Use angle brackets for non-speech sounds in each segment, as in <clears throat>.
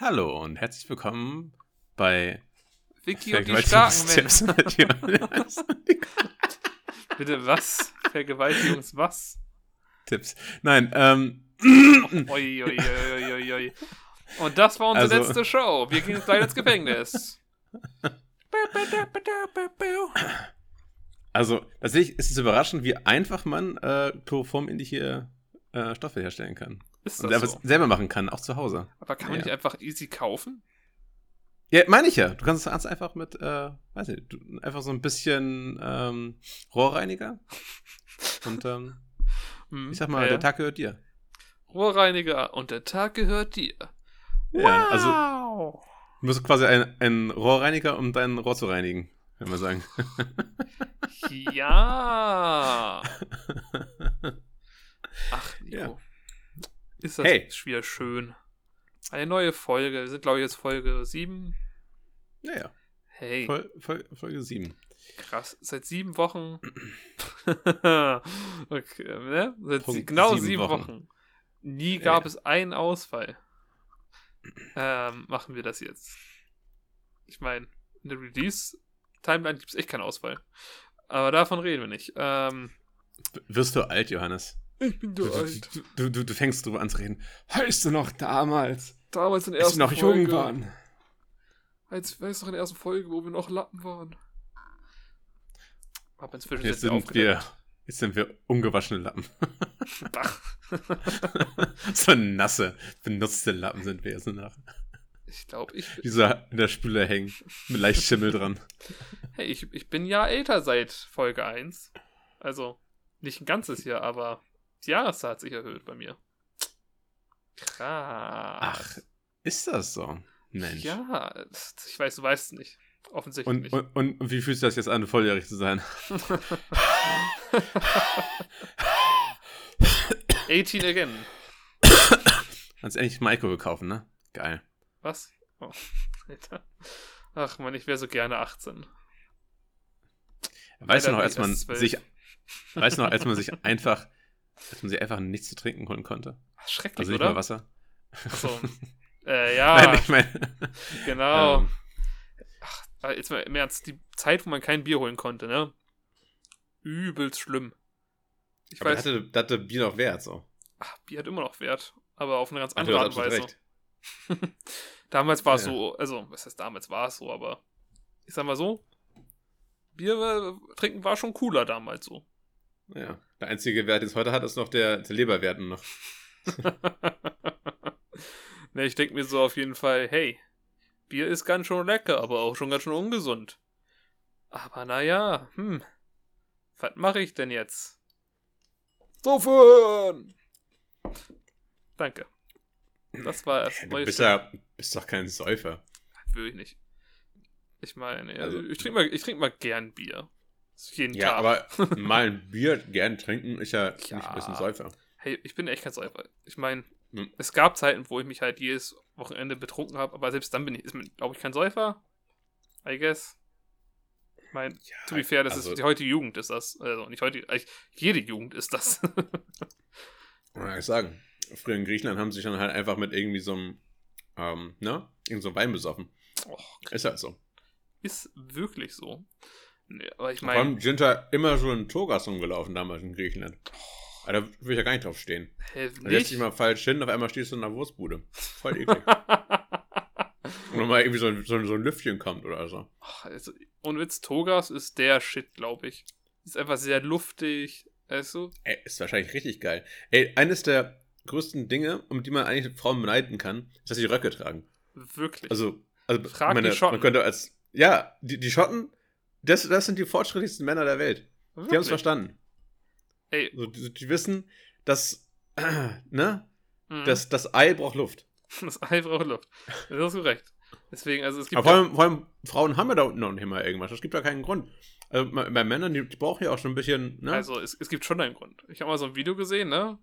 Hallo und herzlich willkommen bei Vicky und die starken. <laughs> Bitte was? Vergewaltigungs was? Tipps. Nein, ähm. oi, oi, oi, oi, oi. Und das war unsere also, letzte Show. Wir gehen jetzt gleich ins Gefängnis. Also, tatsächlich ist es überraschend, wie einfach man äh, chloroformähnliche äh, Stoffe herstellen kann. Ist das und so? selber machen kann, auch zu Hause. Aber kann man ja. nicht einfach easy kaufen? Ja, meine ich ja. Du kannst es einfach mit, äh, weiß nicht, einfach so ein bisschen ähm, Rohrreiniger. <laughs> Und ähm, hm, ich sag mal, ja. der Tag gehört dir. Rohrreiniger und der Tag gehört dir. Ja, also, wow. also du musst quasi ein, Rohrreiniger, um dein Rohr zu reinigen, wenn wir sagen. <laughs> ja. <laughs> Ach, Nico. Ja. Ist das hey. wieder schön. Eine neue Folge. Wir sind, glaube ich, jetzt Folge 7. Ja, ja. Hey. Vol Vol Folge 7. Krass. Seit sieben Wochen. <clears throat> <laughs> okay, ne? Seit Punkt genau sieben, sieben Wochen. Wochen. Nie gab ja. es einen Ausfall. Ähm, machen wir das jetzt. Ich meine, in der Release-Timeline gibt es echt keinen Ausfall. Aber davon reden wir nicht. Ähm, Wirst du alt, Johannes? Ich bin du, alt. Du, du, du, fängst drüber an zu reden. Heißt du noch damals? Damals in der ersten Folge. Als wir noch jung waren. Als, weißt du noch in der ersten Folge, wo wir noch Lappen waren. Hab inzwischen jetzt sind wir, Jetzt sind wir ungewaschene Lappen. <laughs> <laughs> so nasse, benutzte Lappen sind wir jetzt nach. Ich glaube, ich. Die so in der Spüle hängen. Mit leicht Schimmel dran. Hey, ich, ich bin ja älter seit Folge 1. Also, nicht ein ganzes Jahr, aber die Jahreszahl hat sich erhöht bei mir. Krass. Ach, ist das so? Mensch. Ja, ich weiß, du weißt es nicht. Offensichtlich und, nicht. Und, und, und, wie fühlt sich das jetzt an, volljährig zu sein? 18 again. Kannst endlich Maiko kaufen, ne? Geil. Was? Oh, Alter. Ach man, ich wäre so gerne 18. Weißt du noch, als man sich, weißt du noch, als man sich <laughs> einfach dass man sich einfach nichts zu trinken holen konnte. Schrecklich, Also nicht oder? mal Wasser. Achso. <laughs> äh, ja. Nein, ich meine. <laughs> genau. Ähm, Ach, jetzt mal im Ernst, die Zeit, wo man kein Bier holen konnte, ne? Übelst schlimm. Ich aber weiß. Hatte, das hatte Bier noch Wert, so. Ach, Bier hat immer noch Wert, aber auf eine ganz andere Art und Weise. <laughs> damals war es ja. so, also, was heißt damals war es so, aber ich sag mal so, Bier äh, trinken war schon cooler damals so. Ja. Der einzige Wert, den es heute hat, ist noch der, der Leberwert noch. <laughs> ne, ich denke mir so auf jeden Fall, hey, Bier ist ganz schön lecker, aber auch schon ganz schön ungesund. Aber naja, hm, was mache ich denn jetzt? Saufen! Danke. Das war das Du bist, ja, bist doch kein Säufer. Will ich nicht. Ich meine, also, ich trinke mal, trink mal gern Bier. Jeden ja, Tag. aber <laughs> mal ein Bier gern trinken ist ja, ja. nicht ein bisschen Säufer. Hey, ich bin echt kein Säufer. Ich meine, hm. es gab Zeiten, wo ich mich halt jedes Wochenende betrunken habe, aber selbst dann bin ich, glaube ich, kein Säufer. I guess. Ich meine, ja, to be fair, das also, ist die heutige Jugend ist das. Also nicht heute, jede Jugend ist das. <laughs> ja, ich sagen. Früher in Griechenland haben sie sich dann halt einfach mit irgendwie so einem, ähm, ne? Irgend so einem Wein besoffen. Och, ist halt so. Ist wirklich so. Aber ich meine. Allem sind da immer so ein Togas rumgelaufen damals in Griechenland. Oh. Da will ich ja gar nicht drauf stehen. Hä, da lässt dich mal falsch hin, auf einmal stehst du in einer Wurstbude. Voll <laughs> eklig. Und mal irgendwie so ein, so, ein, so ein Lüftchen kommt oder so. Ach, also, ohne Witz, Togas ist der Shit, glaube ich. Ist einfach sehr luftig. Weißt du? Ey, ist wahrscheinlich richtig geil. Ey, eines der größten Dinge, um die man eigentlich Frauen beneiden kann, ist, dass sie Röcke tragen. Wirklich. Also, also Frag meine, die Schotten. man könnte als. Ja, die, die Schotten das, das sind die fortschrittlichsten Männer der Welt. Wirklich? Die haben es verstanden. Ey. So, die, die, wissen, dass, äh, <clears throat> ne? Mhm. Das, das Ei braucht Luft. <laughs> Das Ei braucht Luft. Das hast du recht. Deswegen, also es gibt. Aber vor allem, vor allem, Frauen haben ja da unten noch nicht mal irgendwas. Es gibt ja keinen Grund. Also bei Männern, die, die brauchen ja auch schon ein bisschen, ne? Also es, es gibt schon einen Grund. Ich habe mal so ein Video gesehen, ne?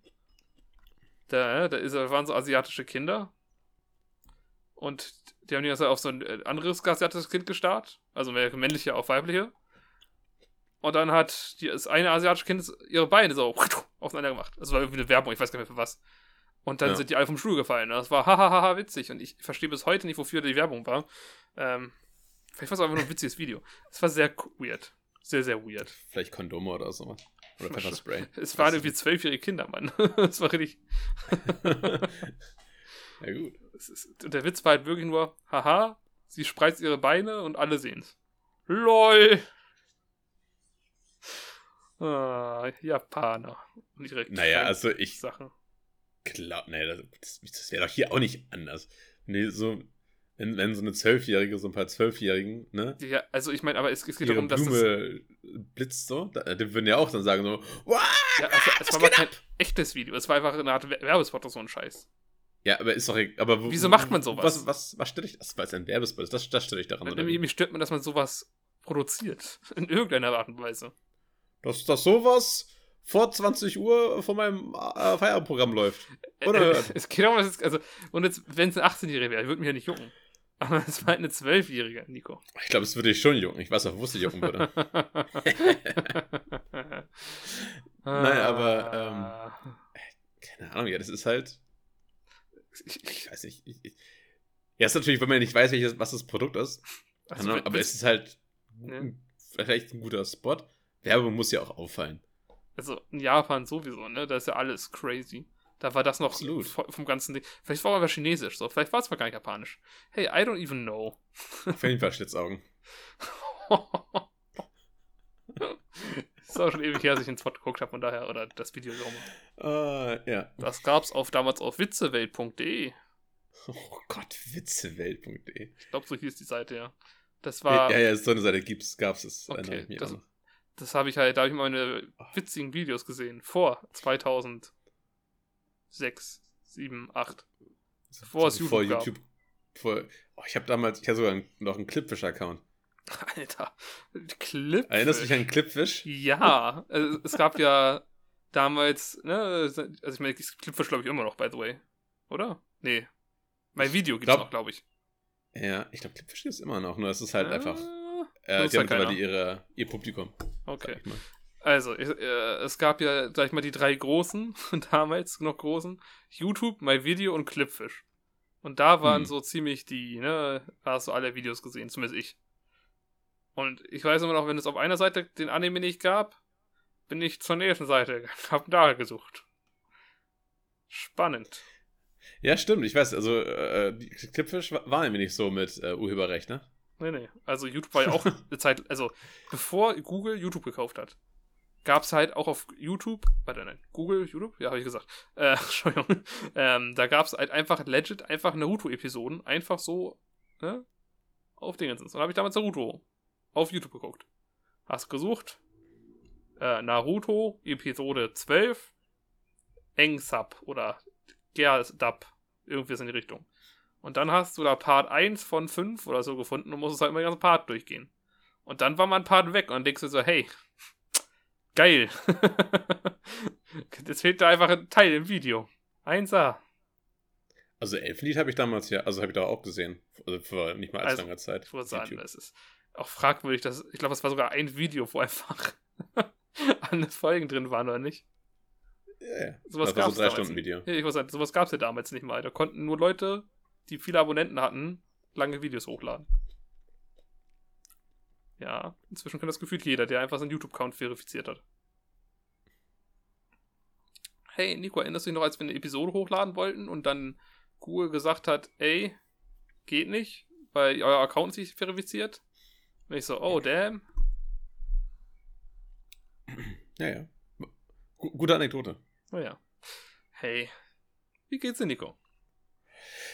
Da, da, ist, da waren so asiatische Kinder. Und die haben die also auf so ein äh, anderes asiatisches Kind gestarrt. Also männliche auf weibliche. Und dann hat die, das eine asiatische Kind ihre Beine so <laughs> aufeinander gemacht. Das war irgendwie eine Werbung, ich weiß gar nicht mehr für was. Und dann ja. sind die alle vom Stuhl gefallen. Das war <laughs> hahaha witzig. Und ich verstehe bis heute nicht, wofür die Werbung war. Ähm, vielleicht war es einfach nur ein witziges <laughs> Video. Es war sehr weird. Sehr, sehr weird. Vielleicht Kondome oder so. Oder Pepperspray. Es waren irgendwie zwölfjährige Kinder, Mann. Es war richtig. Ja, gut. Ist, und der Witz war halt wirklich nur, haha, sie spreizt ihre Beine und alle sehen's. LOL! Ah, Japaner. Direkt naja, also ich. Sachen. Klar, nee, das, das wäre doch hier auch nicht anders. Nee, so, wenn, wenn so eine Zwölfjährige, so ein paar Zwölfjährigen, ne? Ja, also ich meine, aber es, es geht darum, dass Blume das blitzt so, da, die würden ja auch dann sagen so, ja, also, es war aber kein echtes Video, es war einfach eine Art Werbespot oder so ein Scheiß. Ja, aber ist doch aber wo, Wieso macht man sowas? Was, was, was stört dich das? Weil es ein Werbespot ist, das, das stört dich daran. Oder mich stört man, dass man sowas produziert. <laughs> In irgendeiner Art und Weise. Dass das sowas vor 20 Uhr vor meinem äh, Feierabendprogramm läuft. Oder? Äh, es geht auch, also, und jetzt, wenn es ein 18-Jähriger wäre, würde mich ja nicht jucken. Aber es war halt eine 12-Jährige, Nico. Ich glaube, es würde dich schon jucken. Ich weiß auch, wo es dich jucken würde. <laughs> <laughs> Nein, aber, ähm, keine Ahnung, ja, das ist halt, ich, ich weiß nicht. Ich, ich, ja, ist natürlich, wenn man nicht weiß, welches, was das Produkt ist. Also, aber es ist halt ja. vielleicht ein guter Spot. Werbung muss ja auch auffallen. Also in Japan sowieso, ne? Da ist ja alles crazy. Da war das noch Absolut. vom ganzen Ding. Vielleicht war es aber chinesisch, so. Vielleicht war es aber gar nicht japanisch. Hey, I don't even know. Auf jeden Fall Schlitzaugen. <laughs> ist auch schon ewig her, dass ich den Spot geguckt habe, von daher, oder das Video so. Uh, ja. Das gab's auf damals auf witzewelt.de. Oh Gott, witzewelt.de. Ich glaube, so hieß die Seite, ja. Das war. Ja, ja, so eine Seite gibt's, gab's es. Okay, das, das habe ich halt, da habe ich meine witzigen Videos gesehen. Vor 2006, 7, 8. Vor es YouTube, vor YouTube vor, oh, ich habe damals, ich hatte sogar noch einen Clipfish-Account. <laughs> Alter, Clipfish. Erinnerst du dich an Clipfish? Ja, also, es gab ja damals, ne, also ich meine, Clipfish glaube ich immer noch, by the way. Oder? Nee. Mein Video gibt es noch, glaube ich. Ja, ich glaube, Clipfish ist immer noch, nur es ist halt äh, einfach. Äh, die haben mittlerweile ihre, ihr Publikum. Okay. Also, äh, es gab ja, sag ich mal, die drei großen, <laughs> damals noch großen: YouTube, MyVideo und Clipfish. Und da waren hm. so ziemlich die, ne, hast du alle Videos gesehen, zumindest ich. Und ich weiß immer noch, wenn es auf einer Seite den Anime nicht gab, bin ich zur nächsten Seite, <laughs> hab da gesucht. Spannend. Ja, stimmt. Ich weiß, also äh, die Clipfish war nämlich nicht so mit äh, Urheberrecht, ne? Nee, nee. Also YouTube war ja auch <laughs> eine Zeit, also bevor Google YouTube gekauft hat, gab es halt auch auf YouTube, warte, nein, Google, YouTube, ja, habe ich gesagt, äh, <laughs> Entschuldigung, ähm, da gab es halt einfach legit einfach Naruto-Episoden, einfach so, ne, auf Dingensens. Und da habe ich damals Naruto auf YouTube geguckt. Hast gesucht, äh, Naruto, Episode 12, Engsub oder Gerdab, irgendwie in die Richtung. Und dann hast du da Part 1 von 5 oder so gefunden und musst halt immer den ganzen Part durchgehen. Und dann war mein Part weg und dann denkst du so, hey, geil. <laughs> Jetzt fehlt da einfach ein Teil im Video. 1A. Also Elfenlied habe ich damals ja, also habe ich da auch gesehen. Also vor nicht mal allzu also, langer Zeit. Ich würde sagen, es ist auch fragwürdig, dass ich glaube, es war sogar ein Video, wo einfach <laughs> alle Folgen drin waren, oder nicht? Ja, ja. Sowas gab es so drei Stunden Video. Ja, ich muss sagen, sowas gab es ja damals nicht mal. Da konnten nur Leute, die viele Abonnenten hatten, lange Videos hochladen. Ja, inzwischen kann das gefühlt jeder, der einfach seinen YouTube-Account verifiziert hat. Hey, Nico, erinnerst du dich noch, als wir eine Episode hochladen wollten und dann Google gesagt hat, ey, geht nicht, weil euer Account sich verifiziert? Und ich so, oh, damn. Ja, ja. G gute Anekdote. Oh ja. Hey, wie geht's dir, Nico?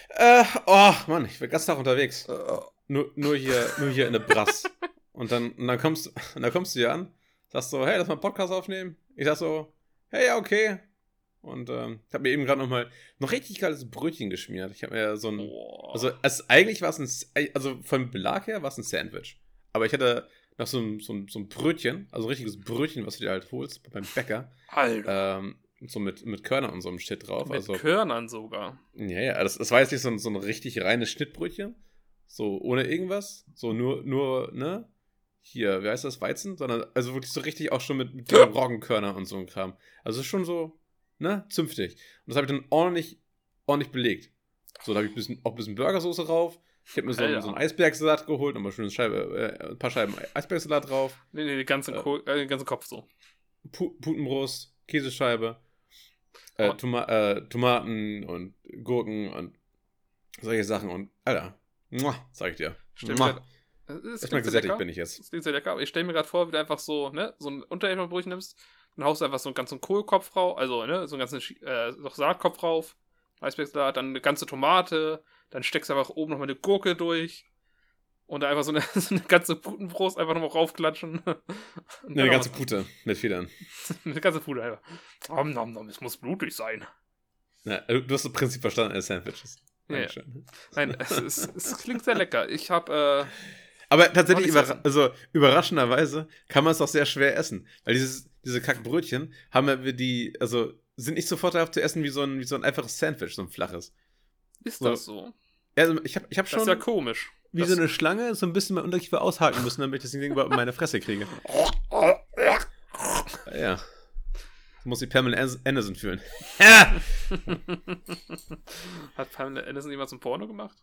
Äh, oh, Mann, ich bin ganz Tag unterwegs. Nur, nur, hier, nur hier in der Brass. und dann, und dann, kommst, und dann kommst du hier an, sagst so, hey, lass mal einen Podcast aufnehmen. Ich sag so, hey, ja, okay. Und ähm, ich habe mir eben gerade noch mal noch richtig geiles Brötchen geschmiert. Ich habe mir so ein, oh. also es, eigentlich war es ein, also vom Belag her war es ein Sandwich. Aber ich hatte noch so ein, so ein, so ein Brötchen, also ein richtiges Brötchen, was du dir halt holst beim Bäcker. Alter. Ähm, so mit, mit Körnern und so einem Shit drauf. Mit also, Körnern sogar. Ja, ja, das, das war jetzt nicht so ein, so ein richtig reines Schnittbrötchen. So ohne irgendwas. So nur, nur, ne? Hier, wie heißt das, Weizen? Sondern, also wirklich so richtig auch schon mit, mit <laughs> Roggenkörner und so ein Kram. Also schon so, ne? Zünftig. Und das habe ich dann ordentlich ordentlich belegt. So, da habe ich bisschen, auch ein bisschen Burgersoße drauf. Ich habe mir so, so einen Eisbergsalat geholt, nochmal schönes Scheibe, äh, ein paar Scheiben Eisbergsalat drauf. Nee, nee, den ganzen, äh, äh, den ganzen Kopf so. Putenbrust, Käsescheibe, äh, oh. Toma äh, Tomaten und Gurken und solche Sachen. Und, Alter, muah, sag ich dir. Stimmt. Ich mal gesättigt bin ich jetzt. Das klingt sehr lecker. Ich stelle mir gerade vor, wie du einfach so, ne, so ein Unterhälterbrötchen nimmst, dann haust du einfach so einen ganzen Kohlkopf rauf, also, ne, so einen ganzen äh, Saatkopf drauf, Eisbergsalat, dann eine ganze Tomate, dann steckst du einfach oben nochmal eine Gurke durch und da einfach so eine, <laughs> so eine ganze Putenbrust einfach nochmal raufklatschen. <laughs> Ne, eine ganze Pute mit Federn. <laughs> eine ganze Pute einfach. Nom, nom, nom, es muss blutig sein. Ja, also, du hast das Prinzip verstanden als Sandwiches. Ja. Nein, es, es, es, klingt sehr lecker. Ich habe. Äh, aber tatsächlich, überra also überraschenderweise kann man es auch sehr schwer essen. Weil dieses, diese Kackbrötchen haben wir die, also sind nicht sofort darauf zu essen wie so ein, wie so ein einfaches Sandwich, so ein flaches. Ist so. das so? Also ich habe ich hab schon. Das ist ja komisch. Wie das so eine Schlange so ein bisschen mein Unterkiefer aushaken müssen, damit ich das Ding über meine Fresse kriege. ja. Das muss ich Pamela Anderson fühlen. <laughs> Hat Pamela Anderson jemals ein Porno gemacht?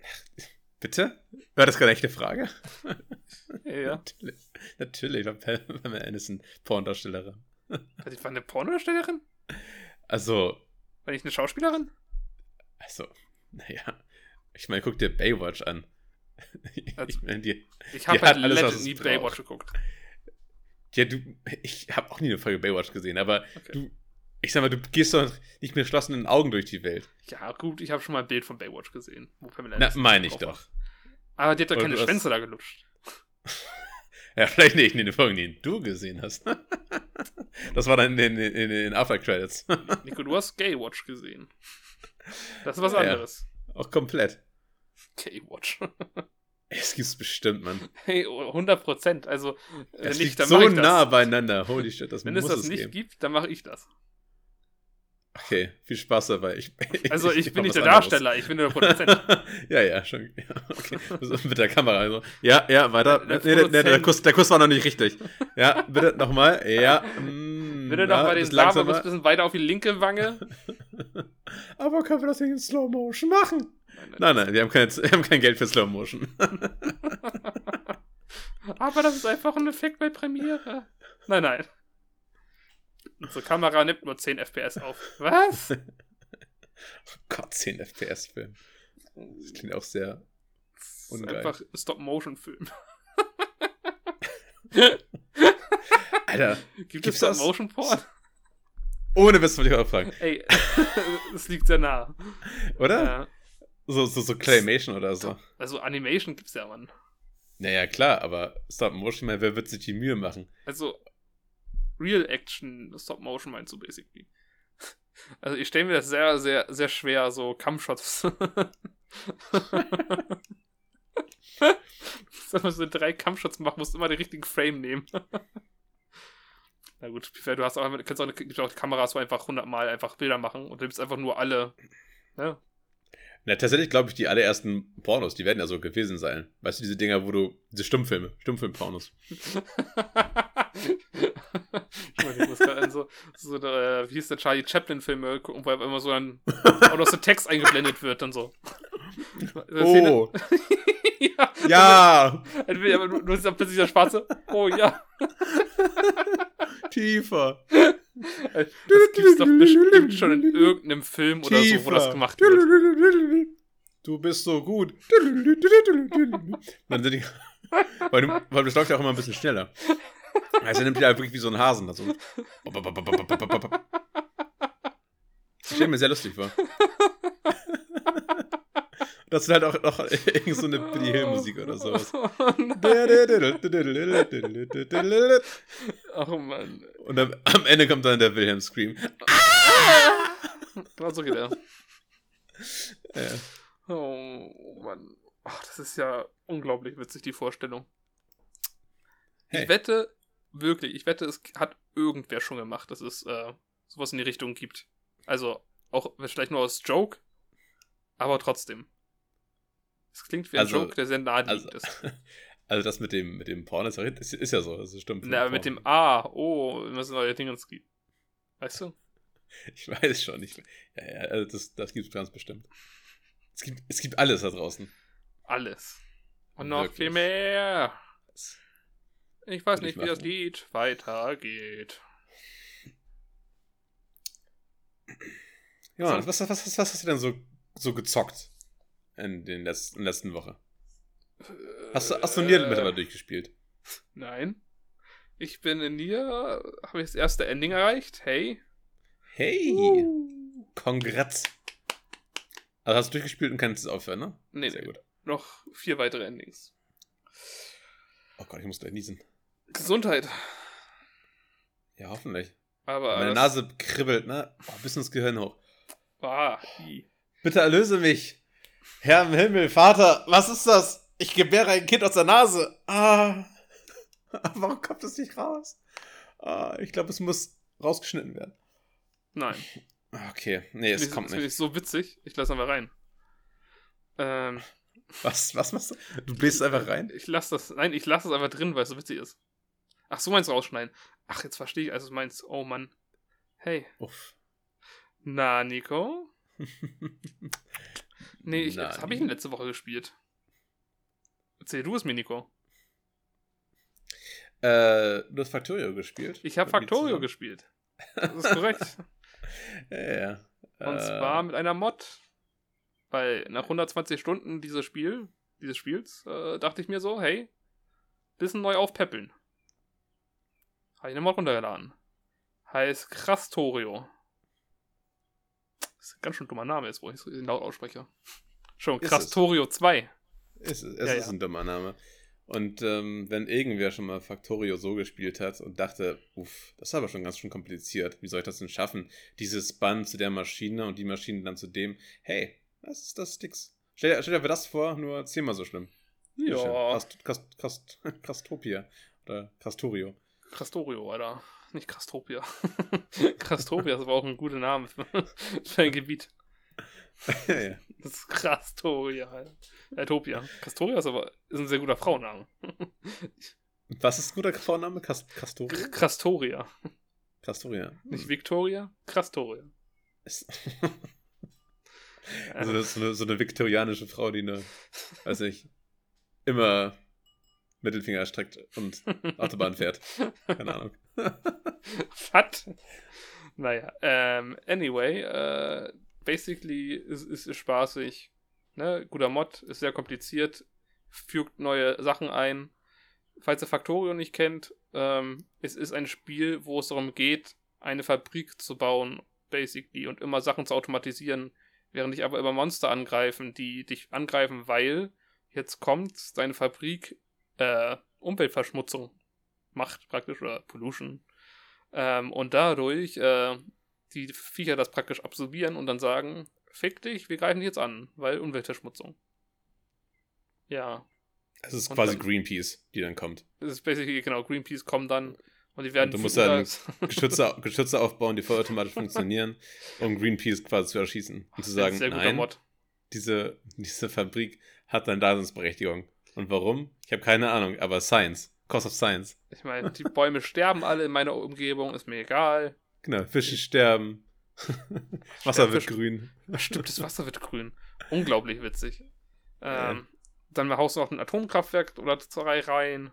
<laughs> Bitte? War das gerade echt eine Frage? Ja. <laughs> natürlich, natürlich war Pamela Anderson Pornodarstellerin. Die war eine Pornodarstellerin? Also. War ich eine Schauspielerin? Also, naja. Ich meine, guck dir Baywatch an. <laughs> Also, ich meine, die. Ich habe halt alles, nie Baywatch geguckt. Ja, du. Ich habe auch nie eine Folge Baywatch gesehen, aber okay. du. Ich sag mal, du gehst doch nicht mit geschlossenen Augen durch die Welt. Ja, gut, ich habe schon mal ein Bild von Baywatch gesehen. Na, meine ich doch. Aber die hat doch keine Schwänze da gelutscht. <laughs> ja, vielleicht nicht in den Folgen, die du gesehen hast. <laughs> das war dann in den, in den After Credits. Nico, du hast Gaywatch gesehen. Das ist was anderes. Ja, auch komplett. Gaywatch. <laughs> Es gibt's bestimmt, Mann. Hey, 100 Prozent. Also, das nicht, liegt so nah beieinander. Holy shit, das Wenn muss es das es nicht geben. gibt, dann mache ich das. Okay, viel Spaß dabei. Ich, <laughs> also ich, ich bin nicht der Darsteller, ich bin der Produzent. <laughs> ja, ja, schon. Ja, okay. Mit der Kamera. Also. Ja, ja, weiter. Der, nee, nee, der, Kuss, der Kuss war noch nicht richtig. Ja, bitte nochmal. Ja. Mm, bitte nochmal den Samen ein bisschen weiter auf die linke Wange. Aber können wir das nicht in Slow Motion machen? Nein, nein, wir haben, keine, wir haben kein Geld für Slow Motion. <laughs> Aber das ist einfach ein Effekt bei Premiere. Nein, nein. Unsere Kamera nimmt nur 10 FPS auf. Was? oh <laughs> Gott, 10 FPS-Film. Das klingt auch sehr ungeil. Einfach Stop-Motion-Film. <laughs> Alter, gibt es Stop-Motion-Porn? Ohne Witz wollte ich auch fragen. Ey, das liegt sehr nah. Oder? Ja. So, so, so Claymation oder so. Also Animation gibt's ja, Mann. Naja, klar, aber Stop-Motion, wer wird sich die Mühe machen? Also, Real Action Stop Motion meinst du basically. <laughs> Also ich stelle mir das sehr, sehr, sehr schwer, so Kampfshots. <laughs> Wenn man so drei Kampfshots machen, musst du immer den richtigen Frame nehmen. <laughs> Na gut, du hast auch, kannst auch, gibt auch Kameras, wo einfach hundertmal einfach Bilder machen und du nimmst einfach nur alle. Ne? Na, tatsächlich glaube ich, die allerersten Pornos, die werden ja so gewesen sein. Weißt du, diese Dinger, wo du, diese Stummfilme, Stummfilm-Pornos. ich meine, ich muss gerade an so, so der, wie hieß der Charlie Chaplin-Filme gucken, wo immer so dann auch noch so Text eingeblendet wird und so. Oh. <laughs> ja. ja. <laughs> Aber du, du dann plötzlich der Schwarze. Oh ja. <laughs> Tiefer. <laughs> Das gibt's doch bestimmt schon in irgendeinem Film oder Tiefer. so, wo das gemacht wird. Du bist so gut. Die, weil, du, weil das läuft ja auch immer ein bisschen schneller. Also nimmt ja wirklich wie so ein Hasen. Also. <laughs> Das stelle mir sehr lustig vor. Das ist halt auch noch <laughs> irgend so eine Billy Hill Musik oder sowas. Ach oh Mann. Und am, am, Ende kommt dann der Wilhelm Scream. Genau so geht er. Ja. Oh Mann. Ach, das ist ja unglaublich witzig, die Vorstellung. Hey. Ich wette, wirklich, ich wette, es hat irgendwer schon gemacht, dass es äh, sowas in die Richtung gibt. Also, auch vielleicht nur aus Joke, aber trotzdem. Es klingt wie ein also, Joke, der sehr naheliegend also, ist. <laughs> Also das mit dem, mit dem Porn ist, ist, ja so, das stimmt. Na, mit dem A, oh, wir müssen neue Dinge gibt. Weißt du? <laughs> Ich weiß schon. Ich, ja, ja, also das, das gibt es ganz bestimmt. Es gibt, es gibt alles da draußen. Alles. Und noch Wirklich. viel mehr. Ich weiß nicht, wie das Lied weitergeht. Ja, was, was, was, was hast du denn so, so gezockt in, den letzten, in der letzten Woche? Hast du, hast du Nier äh, mittlerweile durchgespielt? Nein. Ich bin in Nier, habe ich das erste Ending erreicht. Hey. Hey. Uh. Kongrats. Also hast du durchgespielt und kannst es aufhören, ne? Nee, Sehr nee. gut. Noch vier weitere Endings. Oh Gott, ich muss gleich niesen. Gesundheit. Ja, hoffentlich. Aber Meine Nase kribbelt, ne? Oh, bis ins Gehirn hoch. Ah, Bitte erlöse mich. Herr im Himmel, Vater, was ist das? Ich gebäre ein Kind aus der Nase. Ah. <laughs> Warum kommt das nicht raus? Ah, ich glaube, es muss rausgeschnitten werden. Nein. Okay, nee, es kommt nicht. Das ist so witzig. Ich lasse einfach rein. Ähm. Was, was machst du? Du bläst einfach rein? Ich lasse das, nein, ich lasse es einfach drin, weil es so witzig ist. Ach, so meinst du rausschneiden. Ach, jetzt verstehe ich, also du meinst, oh Mann. Hey. Uff. Na, Nico? <laughs> nee, ich, das habe ich in letzte Woche gespielt. Erzähl du es mir, Nico. Äh, du hast Factorio gespielt? Ich habe Factorio gespielt. Das ist korrekt. <laughs> ja, ja. Und äh, zwar mit einer Mod. Weil nach 120 Stunden dieses Spiel, dieses Spiels, äh, dachte ich mir so, hey, bisschen neu aufpäppeln. Habe ich eine Mod runtergeladen. Heißt Krastorio. Das ist ein ganz schön dummer Name jetzt, wo ich es laut ausspreche. Schon, Krastorio 2. Es, es ja, ist ja. ein dummer Name. Und ähm, wenn irgendwer schon mal Factorio so gespielt hat und dachte, uff, das ist aber schon ganz schön kompliziert, wie soll ich das denn schaffen? Dieses Band zu der Maschine und die Maschine dann zu dem, hey, das ist das Sticks. Stell, stell dir das vor, nur zehnmal so schlimm. Ja. Kast, Kast, Kast. <laughs> Oder Krastorio. Krastorio, Alter. Nicht Krastopia. <laughs> Krastopia ist aber auch ein guter Name für, <laughs> für ein Gebiet. ja, <laughs> ja. Das ist Krastoria. Utopia. Krastoria ist aber ist ein sehr guter Frauenname. Was ist ein guter Frauenname? Krastoria? Krastoria. Krastoria. Nicht Victoria, Krastoria. also so eine, so eine viktorianische Frau, die eine, weiß ich, immer Mittelfinger streckt und Autobahn fährt. Keine Ahnung. <laughs> Was? Naja, ähm, anyway, äh, basically ist es spaßig. Ne? Guter Mod, ist sehr kompliziert, fügt neue Sachen ein. Falls ihr Factorio nicht kennt, ähm, es ist ein Spiel, wo es darum geht, eine Fabrik zu bauen, basically, und immer Sachen zu automatisieren, während dich aber immer Monster angreifen, die dich angreifen, weil jetzt kommt deine Fabrik äh, Umweltverschmutzung macht, praktisch, oder Pollution. Ähm, und dadurch äh, die Viecher das praktisch absorbieren und dann sagen, fick dich, wir greifen dich jetzt an, weil Umweltverschmutzung. Ja. Es ist und quasi dann, Greenpeace, die dann kommt. Es ist basically, genau, Greenpeace kommt dann und die werden. Und du musst dann <laughs> Geschütze, Geschütze aufbauen, die vollautomatisch funktionieren, um Greenpeace quasi zu erschießen. Und zu sagen, nein, diese, diese Fabrik hat dann Daseinsberechtigung. Und warum? Ich habe keine Ahnung, aber Science. Cost of Science. Ich meine, die Bäume sterben alle in meiner Umgebung, ist mir egal. Genau, Fische sterben. <laughs> Wasser wird grün. Stimmt, das Wasser wird grün. Unglaublich witzig. Ähm, ja. Dann haust du noch ein Atomkraftwerk oder zwei rein.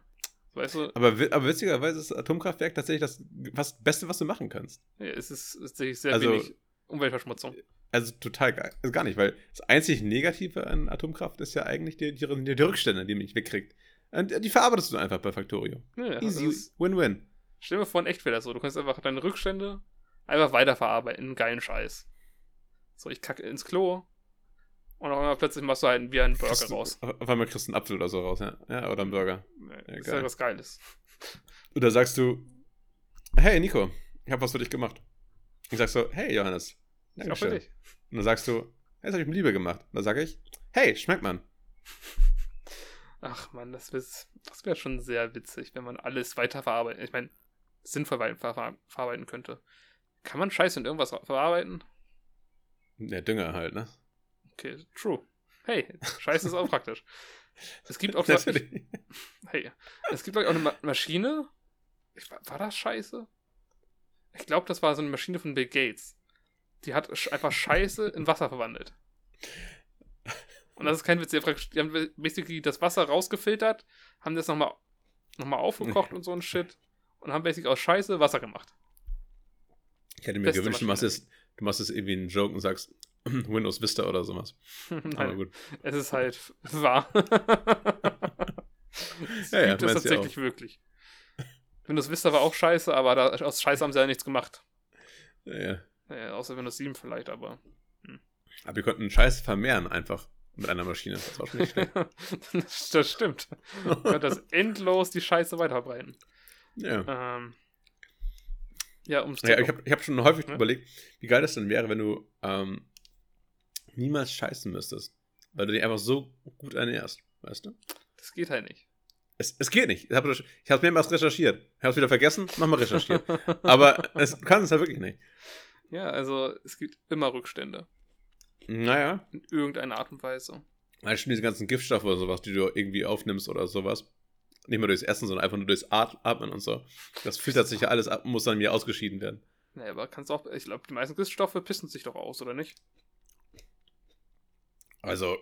Weißt du? Aber, aber witzigerweise ist das Atomkraftwerk tatsächlich das was, Beste, was du machen kannst. Ja, es ist, ist sehr also, wenig Umweltverschmutzung. Also total gar, also gar nicht, weil das einzig Negative an Atomkraft ist ja eigentlich die, die, die Rückstände, die man nicht wegkriegt. Und die verarbeitest du einfach bei Factorio. Ja, Easy, Win-Win. Stell dir vor, in echt wäre das so. Du kannst einfach deine Rückstände einfach weiterverarbeiten. Geilen Scheiß. So, ich kacke ins Klo. Und auf einmal plötzlich machst du halt wie einen Burger raus. Auf einmal kriegst du einen Apfel oder so raus, ja. ja oder einen Burger. Ja, ist ja was Geiles. Oder sagst du, hey Nico, ich hab was für dich gemacht. Ich sag so, hey Johannes. Dankeschön. Auch für dich. Und dann sagst du, hey, das hab ich mit Liebe gemacht. Und dann sag ich, hey, schmeckt man. Ach man, das, das wäre schon sehr witzig, wenn man alles weiterverarbeitet. Ich meine, sinnvoll ver verarbeiten könnte. Kann man Scheiße in irgendwas verarbeiten? Der Dünger halt, ne? Okay, true. Hey, Scheiße ist auch praktisch. <laughs> Es gibt auch. ich, hey, es gibt auch eine Ma Maschine. Ich, war das Scheiße? Ich glaube, das war so eine Maschine von Bill Gates. die hat einfach Scheiße in Wasser verwandelt. Und das ist kein Witz. Die haben basically das Wasser rausgefiltert, haben das nochmal noch mal aufgekocht <laughs> und so ein Shit und haben basically aus Scheiße Wasser gemacht. Ich hätte mir Beste gewünscht, du machst, jetzt, du machst jetzt irgendwie einen Joke und sagst <clears throat> Windows Vista oder sowas. <laughs> Nein, Aber gut. Es ist halt <laughs> wahr. es ja, ja, es tatsächlich wirklich. Windows Vista war auch scheiße, aber da, aus Scheiße haben sie ja nichts gemacht. Ja, ja. außer Windows 7 vielleicht, aber. Hm. Aber wir konnten Scheiße vermehren einfach mit einer Maschine. Das war schon nicht schlecht. <laughs> das stimmt. Man kann das <laughs> endlos die Scheiße weiterbreiten. Ja. Ähm, ja, ums ja, ich habe ich hab schon häufig ja? überlegt, wie geil das denn wäre, wenn du ähm, niemals scheißen müsstest. Weil du dich einfach so gut ernährst, weißt du? Das geht halt nicht. Es, es geht nicht. Ich habe es mehrmals recherchiert. Ich habe es wieder vergessen, nochmal recherchiert. Aber <laughs> es kann es ja wirklich nicht. Ja, also es gibt immer Rückstände. Naja. In irgendeiner Art und Weise. Weil schon diese ganzen Giftstoffe oder sowas, die du irgendwie aufnimmst oder sowas. Nicht mehr durchs Essen, sondern einfach nur durchs Atmen und so. Das filtert sich ja alles ab und muss dann mir ausgeschieden werden. Naja, aber kannst auch, ich glaube, die meisten Giftstoffe pissen sich doch aus, oder nicht? Also.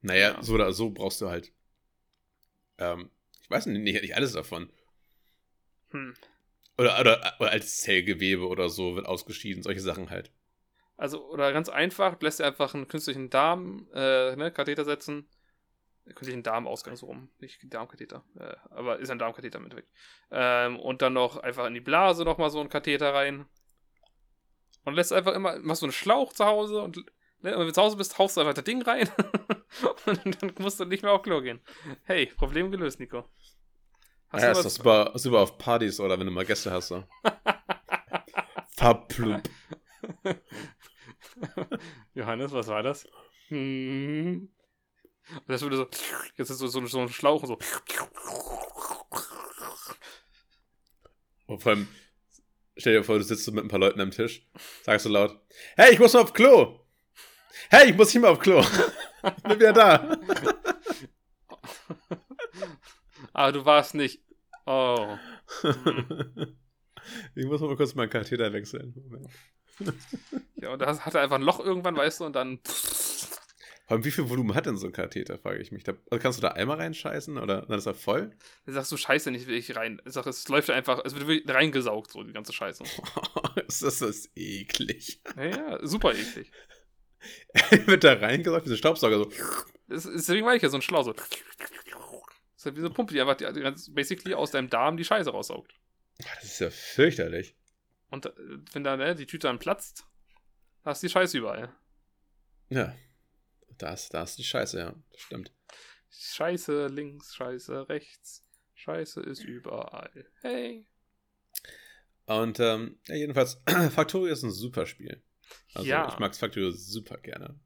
Naja, ja. so oder so brauchst du halt. Ähm, ich weiß nicht, nicht alles davon. Hm. Oder, oder, oder als Zellgewebe oder so wird ausgeschieden, solche Sachen halt. Also, oder ganz einfach, lässt dir einfach einen künstlichen Darm, äh, ne, Katheter setzen. Künstlichen Darmausgang so rum, nicht Darmkatheter, äh, aber ist ein Darmkatheter mit weg. Ähm, und dann noch einfach in die Blase nochmal so einen Katheter rein. Und lässt einfach immer, machst so einen Schlauch zu Hause und, ne, wenn du zu Hause bist, haust du einfach das Ding rein. <laughs> und dann musst du nicht mehr auf Klo gehen. Hey, Problem gelöst, Nico. Hast ja, ist das super, super auf Partys oder wenn du mal Gäste hast. So. <laughs> Verplump. <laughs> Johannes, was war das? Hm. Das würde so. Jetzt ist so, so, so ein Schlauch und so. Und vor allem, stell dir vor, du sitzt mit ein paar Leuten am Tisch, sagst du laut: Hey, ich muss mal auf Klo! Hey, ich muss hier mal auf Klo! <laughs> Bin wieder da! Aber du warst nicht. Oh. <laughs> ich muss mal kurz meinen Katheter wechseln. ja, und da hat er einfach ein Loch irgendwann, weißt du, und dann. Vor wie viel Volumen hat denn so ein Katheter, frage ich mich. Da, also kannst du da einmal reinscheißen oder dann ist er voll? Da sagst du Scheiße nicht wirklich rein. Ich sag, es läuft einfach, es wird reingesaugt, so die ganze Scheiße. <laughs> das ist eklig. Ja, ja, super eklig. <laughs> wird da reingesaugt, wie so Staubsauger so. Das ist, deswegen war ich ja so ein Schlau so. Das ist halt wie so eine Pumpe, die einfach die, die, basically aus deinem Darm die Scheiße raussaugt. Das ist ja fürchterlich. Und äh, wenn da ne, die Tüte dann platzt, hast du die Scheiße überall. Ja. Da ist, da ist die Scheiße, ja. Das stimmt. Scheiße links, Scheiße rechts. Scheiße ist überall. Hey. Und ähm, jedenfalls, <clears throat> Factorio ist ein super Spiel. Also ja. ich mag Factorio super gerne.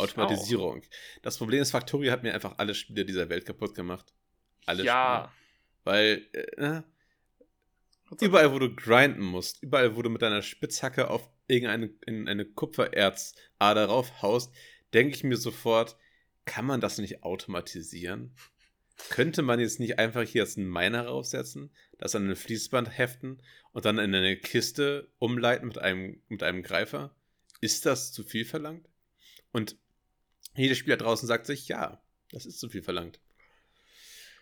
Automatisierung. Das Problem ist, Factorio hat mir einfach alle Spiele dieser Welt kaputt gemacht. Alle ja. Spiele. Weil, äh, überall, wo du grinden musst, überall, wo du mit deiner Spitzhacke auf irgendeine in eine Kupfererzader raufhaust, denke ich mir sofort, kann man das nicht automatisieren? Könnte man jetzt nicht einfach hier jetzt einen Miner raufsetzen, das an ein Fließband heften und dann in eine Kiste umleiten mit einem, mit einem Greifer? Ist das zu viel verlangt? Und jedes Spieler draußen sagt sich, ja, das ist zu viel verlangt.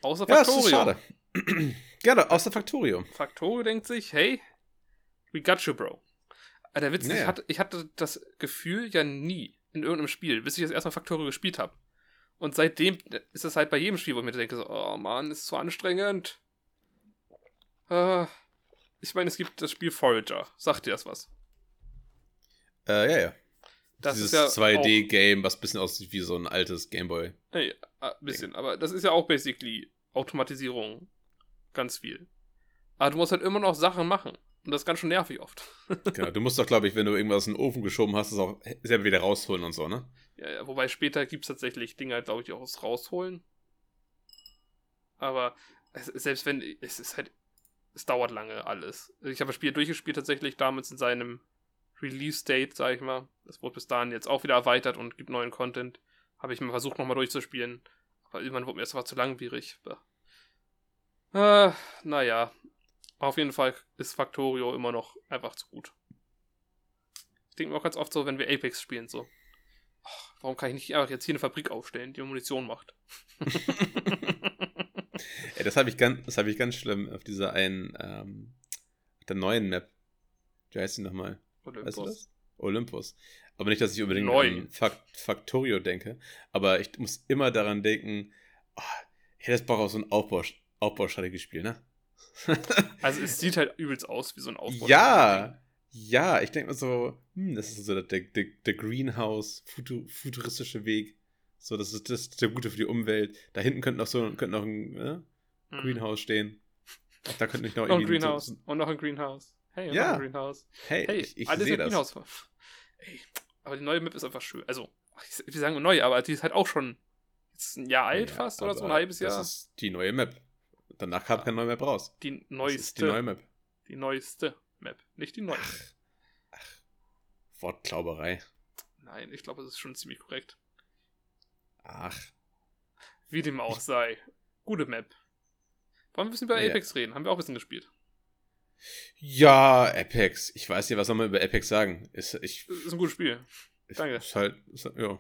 Außer Factorio. Ja, das ist schade. <clears throat> Gerne, außer Factorio. Factorio denkt sich, hey, we got you, bro. Der Witz, naja. ich, hatte, ich hatte das Gefühl ja nie in irgendeinem Spiel, bis ich das erstmal Factorio gespielt habe. Und seitdem ist es halt bei jedem Spiel, wo ich mir denke, so, oh Mann, ist so anstrengend. Äh, ich meine, es gibt das Spiel Forager. Sagt dir das was? Äh, ja, ja. Das Dieses ist ja 2D-Game, was ein bisschen aussieht wie so ein altes Gameboy. Hey, ein äh, bisschen, aber das ist ja auch basically Automatisierung. Ganz viel. Aber du musst halt immer noch Sachen machen. Und das ist ganz schön nervig oft. <laughs> genau, du musst doch, glaube ich, wenn du irgendwas in den Ofen geschoben hast, das auch selber wieder rausholen und so, ne? Ja, ja wobei später gibt es tatsächlich Dinge, halt, glaube ich, auch aus rausholen. Aber es, selbst wenn, es ist halt, es dauert lange alles. Ich habe das Spiel durchgespielt tatsächlich damals in seinem Release-Date, sag ich mal. Das wurde bis dahin jetzt auch wieder erweitert und gibt neuen Content. Habe ich mal versucht, nochmal durchzuspielen. Aber irgendwann wurde mir das war zu langwierig. Äh, naja. Auf jeden Fall ist Factorio immer noch einfach zu gut. Ich denke mir auch ganz oft so, wenn wir Apex spielen, so. Ach, warum kann ich nicht einfach jetzt hier eine Fabrik aufstellen, die Munition macht? <laughs> Ey, das habe ich, ganz, hab ich ganz schlimm auf dieser einen, ähm, der neuen Map. Wie heißt die nochmal? Olympus. Weißt du das? Olympus. Aber nicht, dass ich unbedingt Neu. an Factorio denke. Aber ich muss immer daran denken, oh, ich hätte das Bock auf so ein Aufbau, Aufbaustrategiespiel, ne? <laughs> also es sieht halt übelst aus wie so ein Aufbau. Ja, ja, ich denke mir so, hm, das ist so der, der, der Greenhouse, futuristische Weg. So, das ist, das ist der gute für die Umwelt. Da hinten könnte noch so könnte noch ein ne? hm. Greenhouse stehen. Da könnte nicht noch, noch ein Greenhouse. So, und noch ein Greenhouse. Hey, ja. Greenhouse. Hey, hey ich, ich alles sehe das. Greenhouse. Ey, aber die neue Map ist einfach schön. Also, wir sagen neu, aber die ist halt auch schon jetzt ein Jahr alt ja, fast oder so ein halbes Jahr. Das ist die neue Map. Danach kam ja. keine neue Map raus. Die neueste. Das ist die neue Map. Die neueste Map, nicht die neueste. Ach, ach Wortklauberei. Nein, ich glaube, es ist schon ziemlich korrekt. Ach. Wie dem auch sei. Gute Map. Wollen wir ein bisschen über ja. Apex reden? Haben wir auch ein bisschen gespielt. Ja, Apex. Ich weiß nicht, was soll man über Apex sagen. Ist, ich, ist ein gutes Spiel. Danke. Ist halt, ist, ja,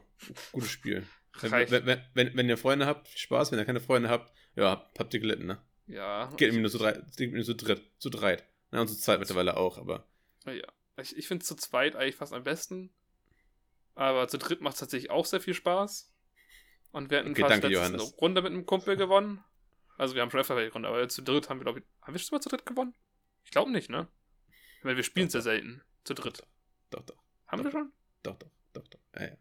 gutes Spiel. wenn, wenn, wenn, wenn, ihr Freunde habt, Spaß. Wenn ihr keine Freunde habt, ja, habt ihr gelitten, ne? Ja. Geht irgendwie nur zu, drei, nur zu dritt. Zu dreit. Na, und zu zweit mittlerweile auch, aber. Ja. Ich, ich finde zu zweit eigentlich fast am besten. Aber zu dritt macht es tatsächlich auch sehr viel Spaß. Und wir hatten okay, fast danke, eine Runde mit einem Kumpel gewonnen. Also wir haben schon öfter welche gewonnen, aber zu dritt haben wir, glaube ich. Haben wir schon mal zu dritt gewonnen? Ich glaube nicht, ne? Weil wir spielen sehr selten. Zu dritt. Doch, doch. Haben doch, wir schon? Doch, doch, doch, doch. Ja, ja.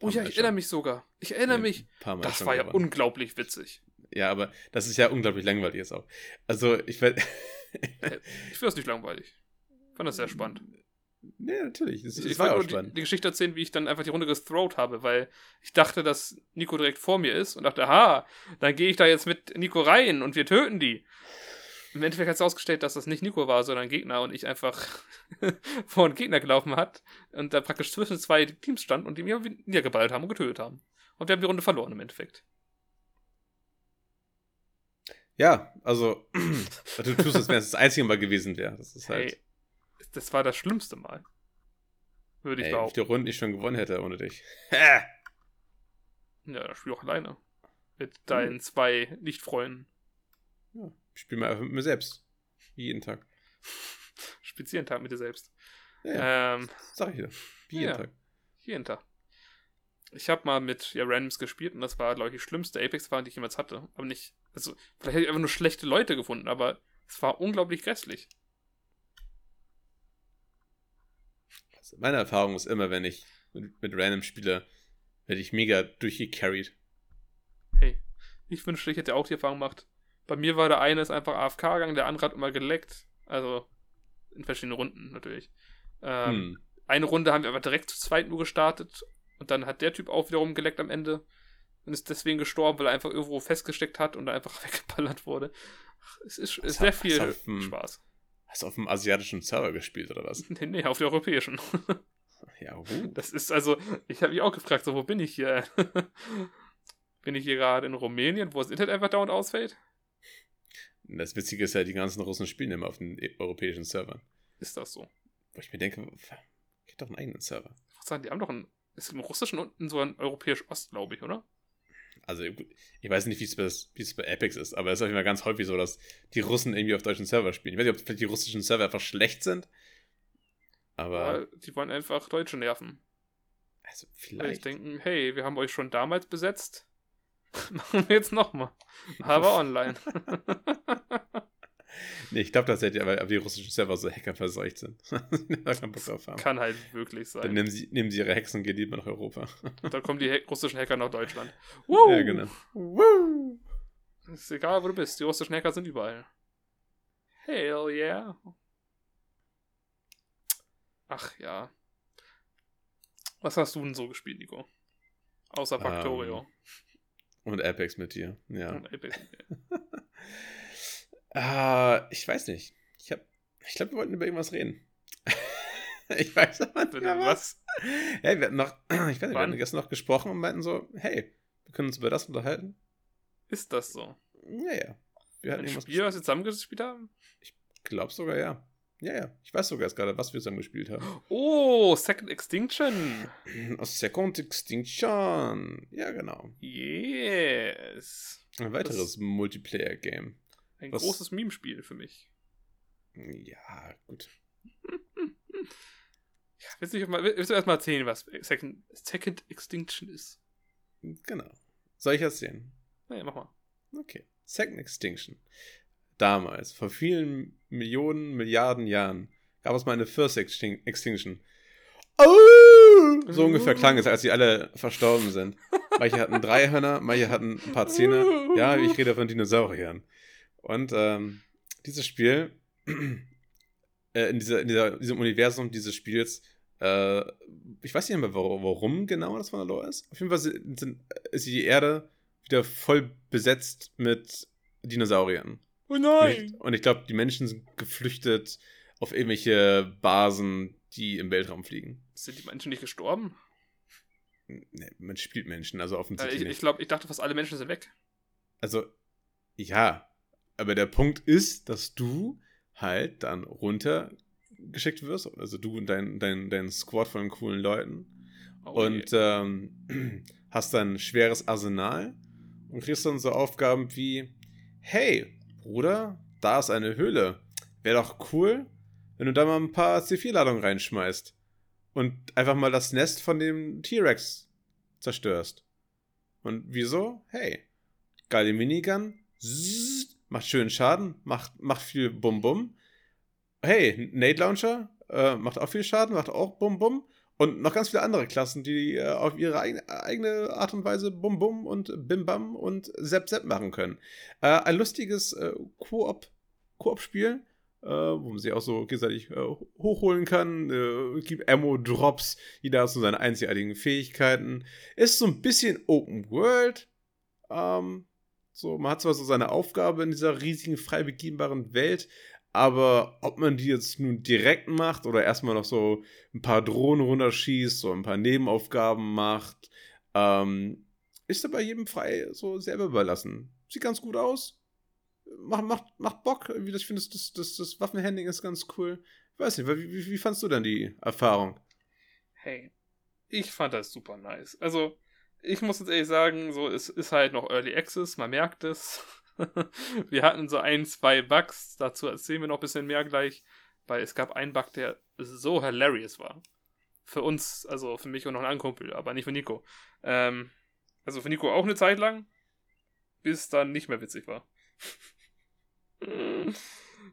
Oh ja, ich erinnere mich sogar. Ich erinnere ja, mich. Das war ja gewonnen. unglaublich witzig. Ja, aber das ist ja unglaublich langweilig jetzt auch. Also, ich werde. <laughs> ich finde es nicht langweilig. Ich fand das sehr spannend. Nee, natürlich. Das, ich, war auch spannend. Die, die, Geschichte erzählen, wie ich dann einfach die Runde gestrowt habe, weil ich dachte, dass Nico direkt vor mir ist und dachte, aha, dann gehe ich da jetzt mit Nico rein und wir töten die. Im Endeffekt hat es ausgestellt, dass das nicht Nico war, sondern ein Gegner und ich einfach <laughs> vor einen Gegner gelaufen hat und da praktisch zwischen zwei Teams stand und die mir niedergeballt haben und getötet haben. Und wir haben die Runde verloren im Endeffekt. Ja, also <clears throat> du tust es, wenn es das einzige Mal gewesen wäre. Das ist halt. Hey, das war das schlimmste Mal. Würde ich Ey, behaupten. Ich die Runde nicht schon gewonnen hätte ohne dich. <laughs> ja, das spiel auch alleine. Mit deinen hm. zwei Nicht-Freunden. Ja, spiele mal einfach mit mir selbst. Jeden Tag. <laughs> Spielst Tag mit dir selbst. Ja, ja. Ähm, sag ich dir. Jeden ja, Tag. Jeden Tag. Ich habe mal mit ja, Randoms gespielt und das war, glaube ich, die schlimmste Apex-Erfahrung, die ich jemals hatte. Aber nicht, also, vielleicht hätte ich einfach nur schlechte Leute gefunden, aber es war unglaublich grässlich. Also meine Erfahrung ist immer, wenn ich mit, mit Random spiele, werde ich mega durchgecarried. Hey, ich wünschte, ich hätte auch die Erfahrung gemacht. Bei mir war der eine ist einfach AFK gegangen, der andere hat immer geleckt. Also in verschiedenen Runden natürlich. Ähm, hm. Eine Runde haben wir aber direkt zu zweit nur gestartet und dann hat der Typ auch wiederum geleckt am Ende und ist deswegen gestorben, weil er einfach irgendwo festgesteckt hat und einfach <laughs> weggeballert wurde. Ach, es ist, ist sehr viel auf dem, Spaß. Hast du auf dem asiatischen Server gespielt oder was? <laughs> Nee, nee, auf dem europäischen. <laughs> ja, uh. Das ist also, ich habe mich auch gefragt, so, wo bin ich hier? bin ich hier gerade in Rumänien, wo das Internet einfach dauernd ausfällt? Das Witzige ist ja, die ganzen Russen spielen immer auf den europäischen Servern. Ist das so? Wo ich mir denke, gibt doch einen eigenen Server. Was sagen, die haben doch einen ist im Russischen und so ein europäisch Ost, glaube ich, oder? Also, ich weiß nicht, wie es bei, bei Epics ist, aber es ist auf jeden Fall ganz häufig so, dass die Russen irgendwie auf deutschen Server spielen. Ich weiß nicht, ob vielleicht die russischen Server einfach schlecht sind, aber. Ja, die wollen einfach Deutsche nerven. Also, vielleicht. Weil denken, hey, wir haben euch schon damals besetzt. <laughs> Machen wir jetzt nochmal. Aber <laughs> online. <laughs> Nee, ich glaube tatsächlich, weil die russischen Server so hackerverseucht sind. da keinen Bock drauf haben. Kann halt wirklich sein. Dann nehmen sie, nehmen sie ihre Hexen und gehen lieber nach Europa. dann kommen die russischen Hacker nach Deutschland. Woo! Ja, genau. Woo! Ist egal, wo du bist. Die russischen Hacker sind überall. Hell yeah. Ach ja. Was hast du denn so gespielt, Nico? Außer Factorio. Um, ähm, und Apex mit dir, ja. Und Apex mit dir. Uh, <laughs> ich weiß nicht. Ich, hab, ich glaube, wir wollten über irgendwas reden. <laughs> ich weiß aber nicht mehr was. Hey, wir hatten noch, <clears throat> ich weiß nicht, wir hatten gestern noch gesprochen und meinten so, hey, wir können uns über das unterhalten. Ist das so? Ja, ja. Wir hatten Ein Spiel, was wir zusammengespielt haben? Ich glaube sogar, ja. Ja, ja. Ich weiß sogar erst gerade, was wir zusammen gespielt haben. Oh, Second Extinction. <clears throat> Second Extinction. Ja, genau. Yes. Ein weiteres Multiplayer-Game. Ein was... großes Meme-Spiel für mich. Ja, gut. <laughs> ja, willst, du mal, willst du erstmal erzählen, was Second, Second Extinction ist? Genau. Soll ich erzählen? Naja, mach mal. Okay. Second Extinction damals, vor vielen Millionen, Milliarden Jahren, gab es mal eine First Extinction. Oh! So ungefähr klang es, als sie alle verstorben sind. Manche hatten drei Hörner, manche hatten ein paar Zähne. Ja, ich rede von Dinosauriern. Und ähm, dieses Spiel, äh, in, dieser, in dieser, diesem Universum dieses Spiels, äh, ich weiß nicht mehr, warum genau das von der Lore ist. Auf jeden Fall sind, sind, ist die Erde wieder voll besetzt mit Dinosauriern. Oh nein! Und ich, ich glaube, die Menschen sind geflüchtet auf irgendwelche Basen, die im Weltraum fliegen. Sind die Menschen nicht gestorben? Nee, man spielt Menschen, also offensichtlich. ich, ich glaube, ich dachte fast alle Menschen sind weg. Also, ja. Aber der Punkt ist, dass du halt dann runtergeschickt wirst. Also du und dein, dein, dein Squad von coolen Leuten. Oh, und ähm, <clears throat> hast dann ein schweres Arsenal und kriegst dann so Aufgaben wie: Hey, Bruder, da ist eine Höhle. Wäre doch cool, wenn du da mal ein paar C4-Ladungen reinschmeißt. Und einfach mal das Nest von dem T-Rex zerstörst. Und wieso? Hey, geile Minigun. Zzz, macht schön Schaden, macht, macht viel Bum-Bum. Hey, Nade Launcher äh, macht auch viel Schaden, macht auch Bum-Bum. Und noch ganz viele andere Klassen, die äh, auf ihre eigene, eigene, Art und Weise Bum Bum und Bim Bam und Sepp Sepp machen können. Äh, ein lustiges äh, Koop-Spiel, äh, wo man sich auch so gegenseitig äh, hochholen kann. Äh, gibt Ammo-Drops, jeder hat so seine einzigartigen Fähigkeiten. Ist so ein bisschen Open World. Ähm, so, man hat zwar so seine Aufgabe in dieser riesigen, frei begehbaren Welt, aber ob man die jetzt nun direkt macht oder erstmal noch so ein paar Drohnen runterschießt, so ein paar Nebenaufgaben macht, ähm, ist da bei jedem frei so selber überlassen. Sieht ganz gut aus. Macht, macht, macht Bock. Wie das findest das, das, das Waffenhandling ist ganz cool. Ich weiß nicht, wie, wie, wie fandst du denn die Erfahrung? Hey, ich fand das super nice. Also, ich muss jetzt ehrlich sagen, so, es ist halt noch Early Access, man merkt es. <laughs> wir hatten so ein, zwei Bugs, dazu erzählen wir noch ein bisschen mehr gleich, weil es gab einen Bug, der so hilarious war. Für uns, also für mich und noch einen Kumpel, aber nicht für Nico. Ähm, also für Nico auch eine Zeit lang, bis dann nicht mehr witzig war. <laughs>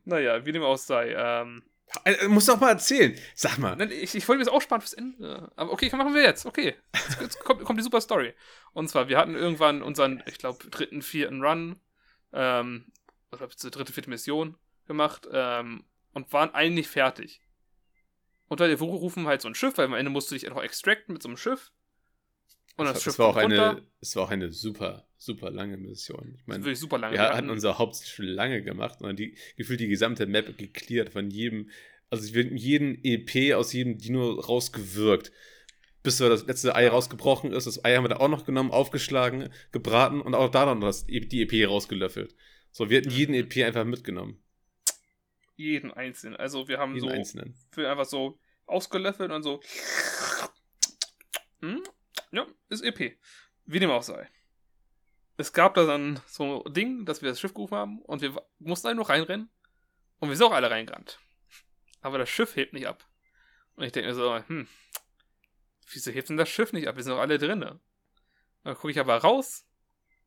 naja, wie dem auch sei. Ähm, äh, Muss doch mal erzählen. Sag mal. Ich, ich wollte mir das auch sparen fürs Ende. Aber okay, machen wir jetzt. Okay. Jetzt, jetzt kommt, kommt, die super Story. Und zwar, wir hatten irgendwann unseren, ich glaube, dritten, vierten Run ähm, oder die dritte, vierte Mission gemacht ähm, und waren eigentlich fertig. Und dann rufen halt so ein Schiff, weil am Ende musst du dich einfach extracten mit so einem Schiff. Und das, das Schiff war auch eine, Es war auch eine super, super lange Mission. Ich meine, super lange. Wir hatten unser Haupt schon lange gemacht und die, gefühlt die gesamte Map geklärt von jedem, also wir jeden EP aus jedem Dino rausgewirkt bis so das letzte Ei rausgebrochen ist. Das Ei haben wir da auch noch genommen, aufgeschlagen, gebraten und auch da dann das, die EP rausgelöffelt. So, wir hätten mhm. jeden EP einfach mitgenommen. Jeden einzelnen. Also wir haben jeden so einzelnen. Für einfach so ausgelöffelt und so. Hm? Ja, ist EP. Wie dem auch sei. Es gab da dann so ein Ding, dass wir das Schiff gerufen haben und wir mussten einfach nur reinrennen. Und wir sind auch alle reingerannt. Aber das Schiff hebt nicht ab. Und ich denke mir so, hm, wieso hebt denn das Schiff nicht ab? Wir sind doch alle drinne. Dann gucke ich aber raus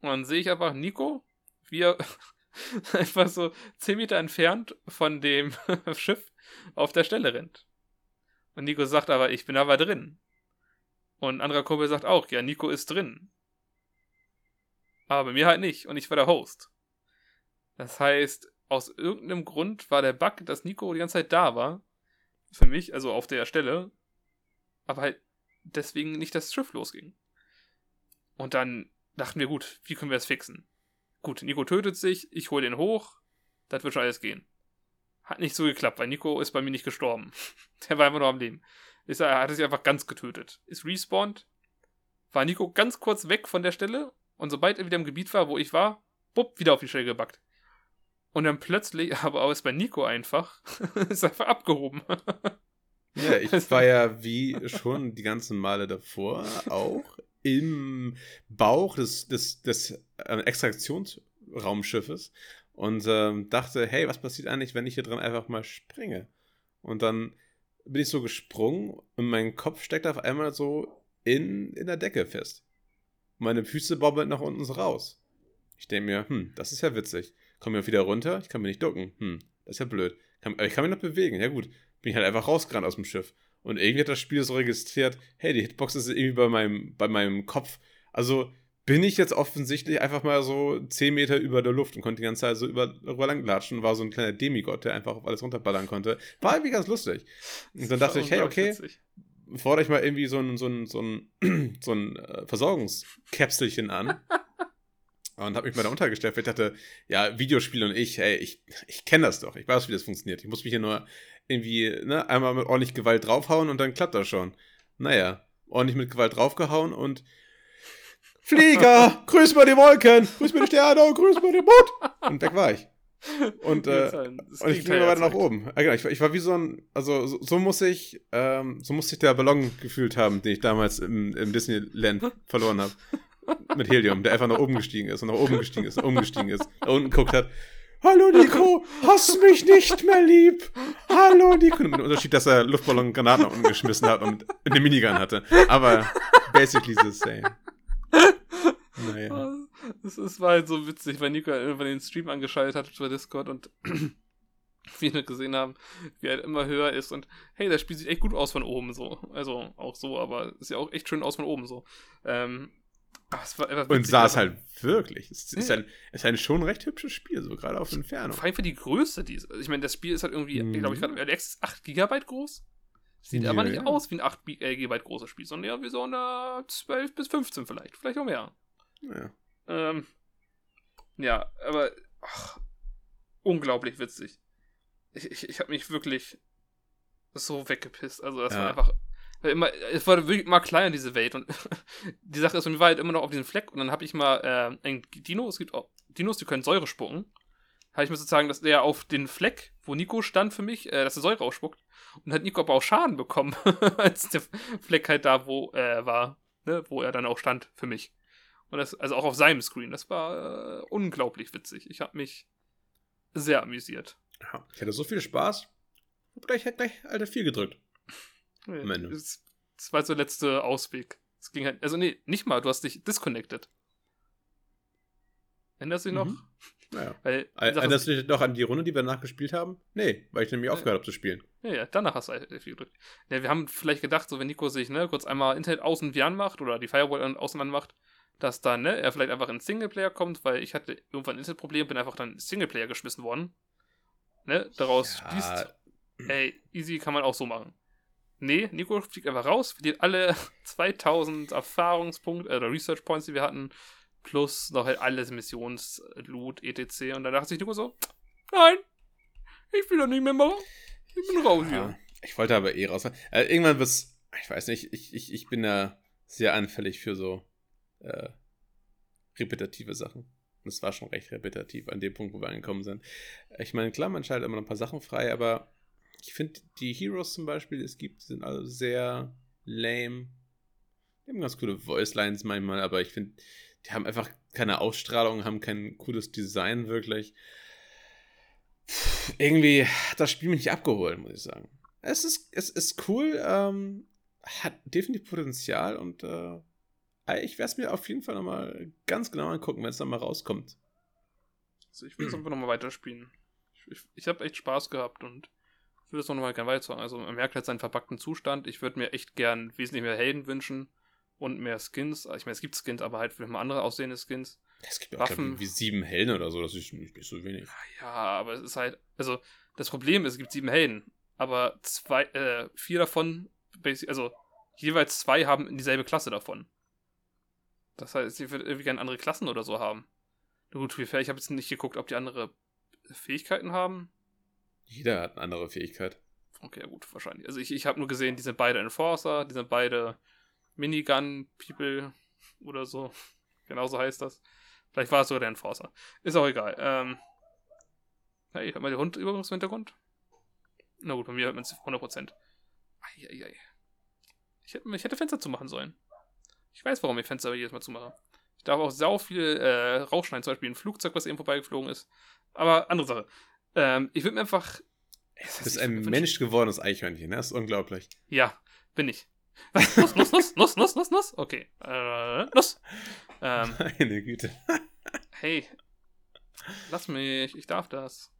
und dann sehe ich einfach Nico, wie er <laughs> einfach so 10 Meter entfernt von dem <laughs> Schiff auf der Stelle rennt. Und Nico sagt aber, ich bin aber drin. Und ein anderer Kumpel sagt auch, ja, Nico ist drin. Aber bei mir halt nicht und ich war der Host. Das heißt, aus irgendeinem Grund war der Bug, dass Nico die ganze Zeit da war. Für mich, also auf der Stelle. Aber halt deswegen nicht das Schiff losging. Und dann dachten wir, gut, wie können wir das fixen? Gut, Nico tötet sich, ich hole den hoch, das wird schon alles gehen. Hat nicht so geklappt, weil Nico ist bei mir nicht gestorben. <laughs> Der war immer noch am Leben. Ist, er hat sich einfach ganz getötet. Ist respawned, war Nico ganz kurz weg von der Stelle und sobald er wieder im Gebiet war, wo ich war, bupp, wieder auf die Stelle gebackt. Und dann plötzlich, <laughs> aber auch ist bei Nico einfach, <laughs> ist einfach abgehoben. Ja, ich war ja wie schon die ganzen Male davor auch im Bauch des, des, des äh, Extraktionsraumschiffes und ähm, dachte, hey, was passiert eigentlich, wenn ich hier drin einfach mal springe? Und dann bin ich so gesprungen und mein Kopf steckt auf einmal so in, in der Decke fest. Meine Füße bobbeln nach unten so raus. Ich denke mir, hm, das ist ja witzig. Komme ich wieder runter, ich kann mich nicht ducken. Hm, das ist ja blöd. Kann, ich kann mich noch bewegen. Ja gut, bin ich halt einfach rausgerannt aus dem Schiff. Und irgendwie hat das Spiel so registriert, hey, die Hitbox ist irgendwie bei meinem, bei meinem Kopf. Also bin ich jetzt offensichtlich einfach mal so 10 Meter über der Luft und konnte die ganze Zeit so über, darüber langlatschen. War so ein kleiner Demigott, der einfach auf alles runterballern konnte. War irgendwie ganz lustig. Und dann dachte ich, hey, okay, fordere ich mal irgendwie so ein, so ein, so ein, <clears throat> so ein äh, Versorgungskäpselchen an. <laughs> und habe mich mal da untergestellt, weil ich dachte, ja, Videospiele und ich, hey, ich, ich kenne das doch. Ich weiß, wie das funktioniert. Ich muss mich hier nur irgendwie ne, einmal mit ordentlich Gewalt draufhauen und dann klappt das schon. Naja, ordentlich mit Gewalt draufgehauen und Flieger, <laughs> grüß mal die Wolken, grüß mal die Sterne, grüß mal den Mond. Und weg war ich. Und, äh, und ich ging weiter nach oben. Genau, ich, ich, war wie so ein, also so, so muss ich, ähm, so muss ich der Ballon gefühlt haben, den ich damals im, im Disneyland verloren habe. Mit Helium, der einfach nach oben gestiegen ist und nach oben gestiegen ist, nach oben gestiegen ist, nach unten guckt hat Hallo Nico, hast mich nicht mehr lieb. Hallo Nico. Mit dem Unterschied, dass er Luftballon Granaten umgeschmissen hat und eine Minigun hatte. Aber basically the same. Naja. Das, das war halt so witzig, weil Nico irgendwann den Stream angeschaltet hat über Discord und <clears throat> wir gesehen haben, wie er immer höher ist und hey, das Spiel sieht echt gut aus von oben so. Also auch so, aber ist ja auch echt schön aus von oben so. Ähm, Ach, und sah es halt wirklich. Es ist, ein, ist ein schon recht hübsches Spiel, so gerade auf Entfernung. Vor allem für die Größe dieses. Also ich meine, das Spiel ist halt irgendwie, mhm. glaube ich, gerade 8 GB groß. Sieht ja, aber nicht ja. aus wie ein 8 GB äh, großes Spiel, sondern eher wie so eine 12 bis 15 vielleicht. Vielleicht auch mehr. Ja. Ähm, ja, aber ach, unglaublich witzig. Ich, ich, ich habe mich wirklich so weggepisst. Also das ja. war einfach immer, es war wirklich immer kleiner, diese Welt. Und <laughs> die Sache ist, mir war halt immer noch auf diesem Fleck. Und dann habe ich mal äh, ein Dino, es gibt auch Dinos, die können Säure spucken. Habe ich mir sozusagen, dass der auf den Fleck, wo Nico stand für mich, äh, dass er Säure ausspuckt. Und hat Nico aber auch Schaden bekommen, <laughs> als der Fleck halt da wo äh, war, ne, wo er dann auch stand für mich. Und das, also auch auf seinem Screen. Das war äh, unglaublich witzig. Ich habe mich sehr amüsiert. Ja, ich hatte so viel Spaß. Hab gleich, gleich Alter viel gedrückt. Ende. Das, das war so der letzte Ausweg. Es ging halt, also nee, nicht mal, du hast dich disconnected. Erinnerst du dich noch? Mhm. Naja. <laughs> Weil, Erinnerst du dich noch an die Runde, die wir nachgespielt haben? Nee, weil ich nämlich aufgehört habe zu spielen. Ja, ja, danach hast du halt viel gedrückt. Ja, wir haben vielleicht gedacht, so wenn Nico sich ne, kurz einmal Internet außen wie anmacht oder die Firewall außen anmacht, dass dann ne, er vielleicht einfach in Singleplayer kommt, weil ich hatte irgendwann ein Internetproblem, bin einfach dann in Singleplayer geschmissen worden. Ne, daraus ja. schließt, ey, easy kann man auch so machen. Nee, Nico fliegt einfach raus, verliert alle <laughs> 2000 Erfahrungspunkte äh, oder Research Points, die wir hatten, plus noch halt alles Missionsloot, etc. Und dann dachte sich Nico so: Nein, ich will doch nicht mehr machen. Ich bin raus ja, hier. Ich wollte aber eh raus. Also irgendwann wird's, ich weiß nicht, ich, ich, ich bin da sehr anfällig für so äh, repetitive Sachen. Und es war schon recht repetitiv an dem Punkt, wo wir angekommen sind. Ich meine, klar, man schaltet immer noch ein paar Sachen frei, aber ich finde, die Heroes zum Beispiel, es gibt, sind alle sehr lame. Die haben ganz coole Voice-Lines manchmal, aber ich finde, die haben einfach keine Ausstrahlung, haben kein cooles Design wirklich. Pff, irgendwie hat das Spiel mich nicht abgeholt, muss ich sagen. Es ist, es ist cool, ähm, hat definitiv Potenzial und äh, ich werde es mir auf jeden Fall nochmal ganz genau angucken, wenn es dann mal rauskommt. Also ich will es einfach nochmal weiterspielen. Ich, ich, ich habe echt Spaß gehabt und ich würde es noch mal gerne weiter sagen. Also man merkt halt seinen verpackten Zustand. Ich würde mir echt gern wesentlich mehr Helden wünschen und mehr Skins. Ich meine, es gibt Skins, aber halt für mal andere aussehende Skins. Es gibt auch glaub, wie sieben Helden oder so, das ist nicht, nicht so wenig. Ja, aber es ist halt, also das Problem ist, es gibt sieben Helden, aber zwei, äh, vier davon, also jeweils zwei haben dieselbe Klasse davon. Das heißt, ich würde irgendwie gerne andere Klassen oder so haben. Gut, wie fair, ich habe jetzt nicht geguckt, ob die andere Fähigkeiten haben. Jeder hat eine andere Fähigkeit. Okay, gut, wahrscheinlich. Also ich, ich habe nur gesehen, die sind beide Enforcer, die sind beide Minigun-People oder so. <laughs> Genauso heißt das. Vielleicht war es sogar der Enforcer. Ist auch egal. Ähm, Hey, hört mal den Hund übrigens im Hintergrund? Na gut, bei mir hört man es 100%. Eieiei. Ich hätte, ich hätte Fenster zumachen sollen. Ich weiß, warum ich Fenster jedes Mal zumache. Ich darf auch sau viel äh, rausschneiden, zum Beispiel ein Flugzeug, was eben vorbeigeflogen ist. Aber andere Sache. Ähm, ich würde mir einfach. Das ist ein Mensch gewordenes Eichhörnchen, ne? Das ist unglaublich. Ja, bin ich. Was? Nuss, Nuss, Nuss, Nuss, Nuss, Nuss, Nuss? Okay. Äh, Nuss. Ähm, <laughs> Meine Güte. hey. Lass mich, ich darf das.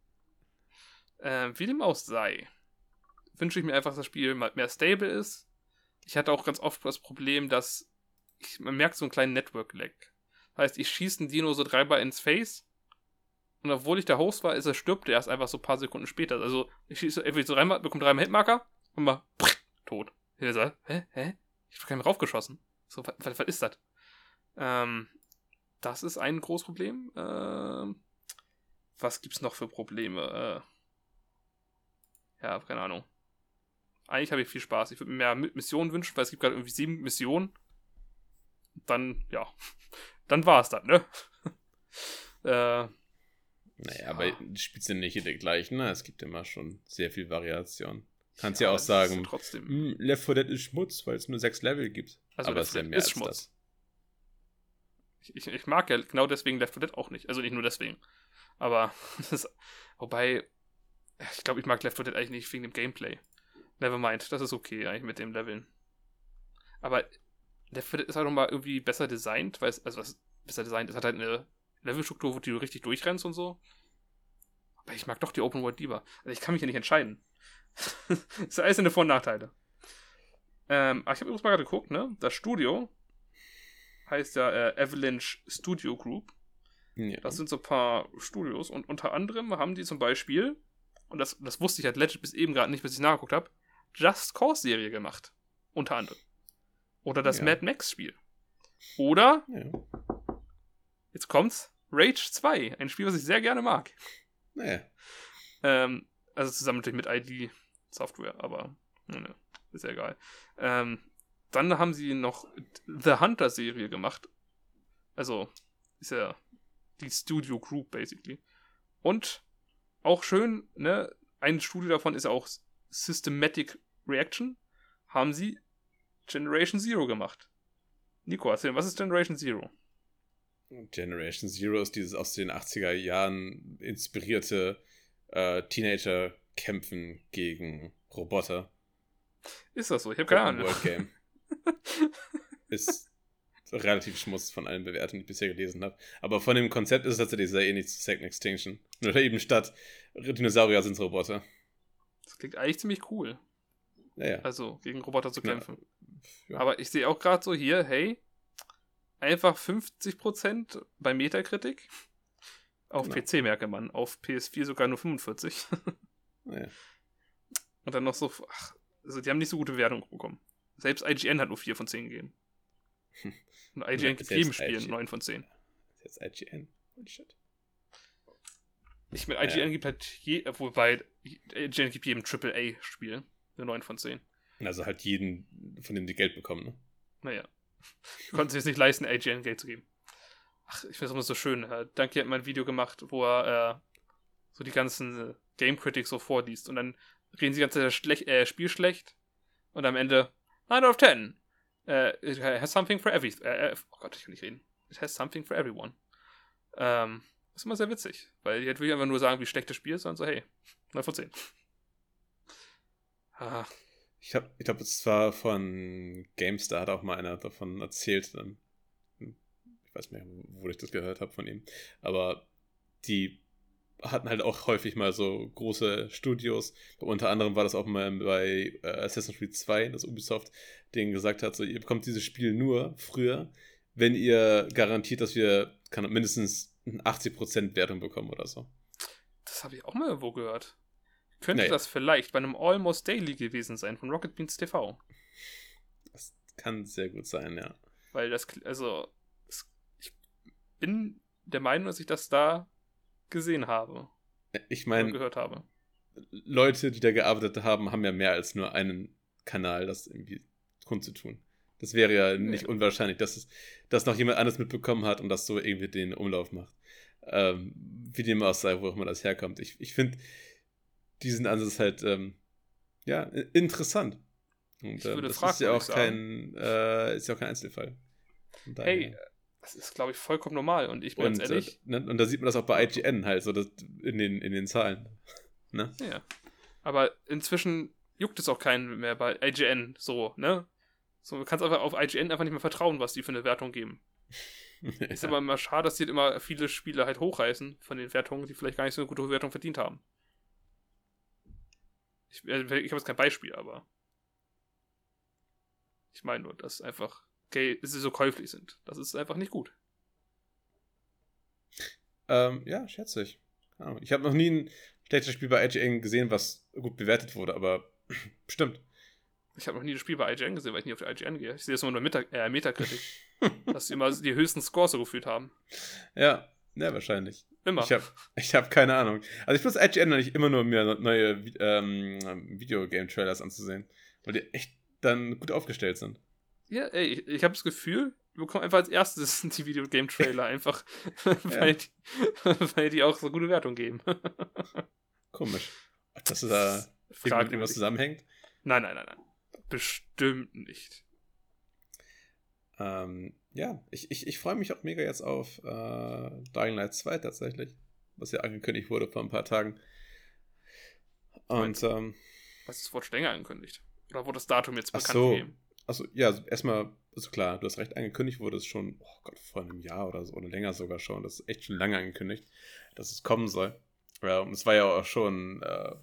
Ähm, wie dem auch sei, wünsche ich mir einfach, dass das Spiel mehr stable ist. Ich hatte auch ganz oft das Problem, dass ich, man merkt so einen kleinen Network-Lag. Das heißt, ich schieße einen Dino so dreimal ins Face und obwohl ich der Host war, ist er stirbt er erst einfach so ein paar Sekunden später. Also ich schieße entweder so dreimal, bekomme dreimal Hitmarker und mal <laughs> tot. Ich so, hä? Hä? Ich hab keinen raufgeschossen. So, was, was, was ist das? Ähm, das ist ein großes Problem. Ähm, was gibt's noch für Probleme? Äh, ja, keine Ahnung. Eigentlich habe ich viel Spaß. Ich würde mir mehr Missionen wünschen, weil es gibt gerade irgendwie sieben Missionen. Dann, ja. <laughs> Dann war es dann, ne? <laughs> äh, naja, ja. aber die spielst ja nicht jede gleich, ne? Es gibt immer schon sehr viel Variation. Kannst ja, ja auch sagen, trotzdem. Hm, Left 4 Dead ist Schmutz, weil es nur sechs Level gibt. Also aber es ist ja mehr ist als Schmutz. das. Ich, ich, mag ja genau deswegen Left 4 Dead auch nicht. Also nicht nur deswegen. Aber <laughs> das ist, wobei, ich glaube, ich mag Left 4 Dead eigentlich nicht wegen dem Gameplay. Nevermind, das ist okay eigentlich mit dem Leveln. Aber Left 4 Dead ist halt nochmal irgendwie besser designt, weil es, also was besser designt, es hat halt eine Levelstruktur, wo du richtig durchrennst und so. Aber ich mag doch die Open World lieber. Also ich kann mich ja nicht entscheiden. <laughs> das ist alles eine Vor- und Nachteile. Ähm, aber ich habe übrigens mal gerade geguckt, ne? Das Studio heißt ja äh, Avalanche Studio Group. Ja. Das sind so ein paar Studios und unter anderem haben die zum Beispiel, und das, das wusste ich halt legit bis eben gerade nicht, bis ich nachgeguckt habe, Just Cause Serie gemacht. Unter anderem. Oder das ja. Mad Max Spiel. Oder, ja. Jetzt kommt's, Rage 2, ein Spiel, was ich sehr gerne mag. Naja. Ähm, also zusammen natürlich mit ID Software, aber ne, ist ja egal. Ähm, dann haben sie noch The Hunter Serie gemacht. Also ist ja die Studio Group basically. Und auch schön, ne, ein Studio davon ist auch Systematic Reaction. Haben sie Generation Zero gemacht. Nico, erzähl, was ist Generation Zero? Generation Zero ist dieses aus den 80er Jahren inspirierte äh, Teenager-Kämpfen gegen Roboter. Ist das so? Ich habe keine Ahnung. World Game. <laughs> ist relativ schmutz von allen Bewertungen, die ich bisher gelesen habe. Aber von dem Konzept ist es tatsächlich sehr ähnlich zu Second Extinction. Nur eben statt Dinosaurier sind es Roboter. Das klingt eigentlich ziemlich cool. Naja. Also gegen Roboter zu kämpfen. Ja. Aber ich sehe auch gerade so hier, hey, einfach 50% bei Metakritik. Auf genau. PC merke man, auf PS4 sogar nur 45. naja. <laughs> Und dann noch so, ach, also die haben nicht so gute Wertung bekommen. Selbst IGN hat nur 4 von 10 gegeben. <laughs> Und IGN ja, gibt jedem Spiel IGN. 9 von 10. Das ist jetzt IGN. Holy shit. Nicht mit IGN ja. gibt halt je, wobei IGN gibt jedem AAA-Spiel eine 9 von 10. Also halt jeden, von dem die Geld bekommen, ne? Naja. Du konntest es nicht leisten, IGN Geld zu geben. Ach, ich finde es immer so schön. Äh, Danke hat mal ein Video gemacht, wo er äh, so die ganzen äh, Game Critics so vorliest und dann reden sie die ganze Zeit schlech äh, Spiel schlecht und am Ende 9 out of 10. Uh, it has something for every. Uh, oh Gott, ich kann nicht reden. It has something for everyone. Ähm, ist immer sehr witzig, weil die halt wirklich einfach nur sagen, wie schlecht das Spiel ist, sondern so, hey, 9 von 10. Ah. Ich glaube, ich glaub, es war von GameStar, hat auch mal einer davon erzählt. Dann, ich weiß nicht wo ich das gehört habe von ihm. Aber die hatten halt auch häufig mal so große Studios. Unter anderem war das auch mal bei äh, Assassin's Creed 2, das Ubisoft denen gesagt hat, so, ihr bekommt dieses Spiel nur früher, wenn ihr garantiert, dass wir kann, mindestens 80% Wertung bekommen oder so. Das habe ich auch mal irgendwo gehört. Könnte naja. das vielleicht bei einem Almost Daily gewesen sein von Rocket Beans TV? Das kann sehr gut sein, ja. Weil das, also, ich bin der Meinung, dass ich das da gesehen habe. Ich meine, gehört habe. Leute, die da gearbeitet haben, haben ja mehr als nur einen Kanal, das irgendwie kundzutun. Das wäre ja nicht ja. unwahrscheinlich, dass, es, dass noch jemand anderes mitbekommen hat und das so irgendwie den Umlauf macht. Ähm, wie dem auch sei, wo auch immer das herkommt. Ich, ich finde diesen Ansatz halt, ähm, ja, interessant. Und ähm, das ist ja auch kein, äh, ist ja auch kein Einzelfall. Hey, das ist, glaube ich, vollkommen normal. Und ich bin und, ganz ehrlich. Äh, ne? Und da sieht man das auch bei IGN halt, so das, in, den, in den Zahlen. Ne? Ja. Aber inzwischen juckt es auch keinen mehr bei IGN so, ne? So, du kannst einfach auf IGN einfach nicht mehr vertrauen, was die für eine Wertung geben. <laughs> ja. Ist aber immer schade, dass die halt immer viele Spiele halt hochreißen von den Wertungen, die vielleicht gar nicht so eine gute Wertung verdient haben. Ich, äh, ich habe jetzt kein Beispiel, aber ich meine nur, dass einfach okay, sie so käuflich sind. Das ist einfach nicht gut. Ähm, ja, schätze ich. Ich habe noch nie ein schlechtes Spiel bei IGN gesehen, was gut bewertet wurde, aber <clears throat> bestimmt. Ich habe noch nie das Spiel bei IGN gesehen, weil ich nie auf die IGN gehe. Ich sehe es nur in Meta äh, Metakritik. <laughs> dass sie immer die höchsten Scores so gefühlt haben. Ja, ja, wahrscheinlich. Immer. Ich habe ich hab keine Ahnung. Also ich muss IGN nicht immer nur mir neue ähm, Videogame-Trailers anzusehen, weil die echt dann gut aufgestellt sind. Ja, ey, ich, ich habe das Gefühl, wir bekommen einfach als erstes <laughs> die Videogame-Trailer, <laughs> einfach, weil, die, <laughs> weil die auch so gute Wertung geben. Komisch. Dass du da irgendwas zusammenhängt? Nein, nein, nein, nein. Bestimmt nicht. Ähm, ja, ich, ich, ich freue mich auch mega jetzt auf äh, Dying Light 2 tatsächlich, was ja angekündigt wurde vor ein paar Tagen. Und, ähm, Was ist Watch länger angekündigt? Oder wurde das Datum jetzt bekannt so. gegeben? Also ja, also erstmal, also klar, du hast recht, angekündigt wurde es schon, oh Gott, vor einem Jahr oder so, oder länger sogar schon. Das ist echt schon lange angekündigt, dass es kommen soll. Ja, und es war ja auch schon, äh,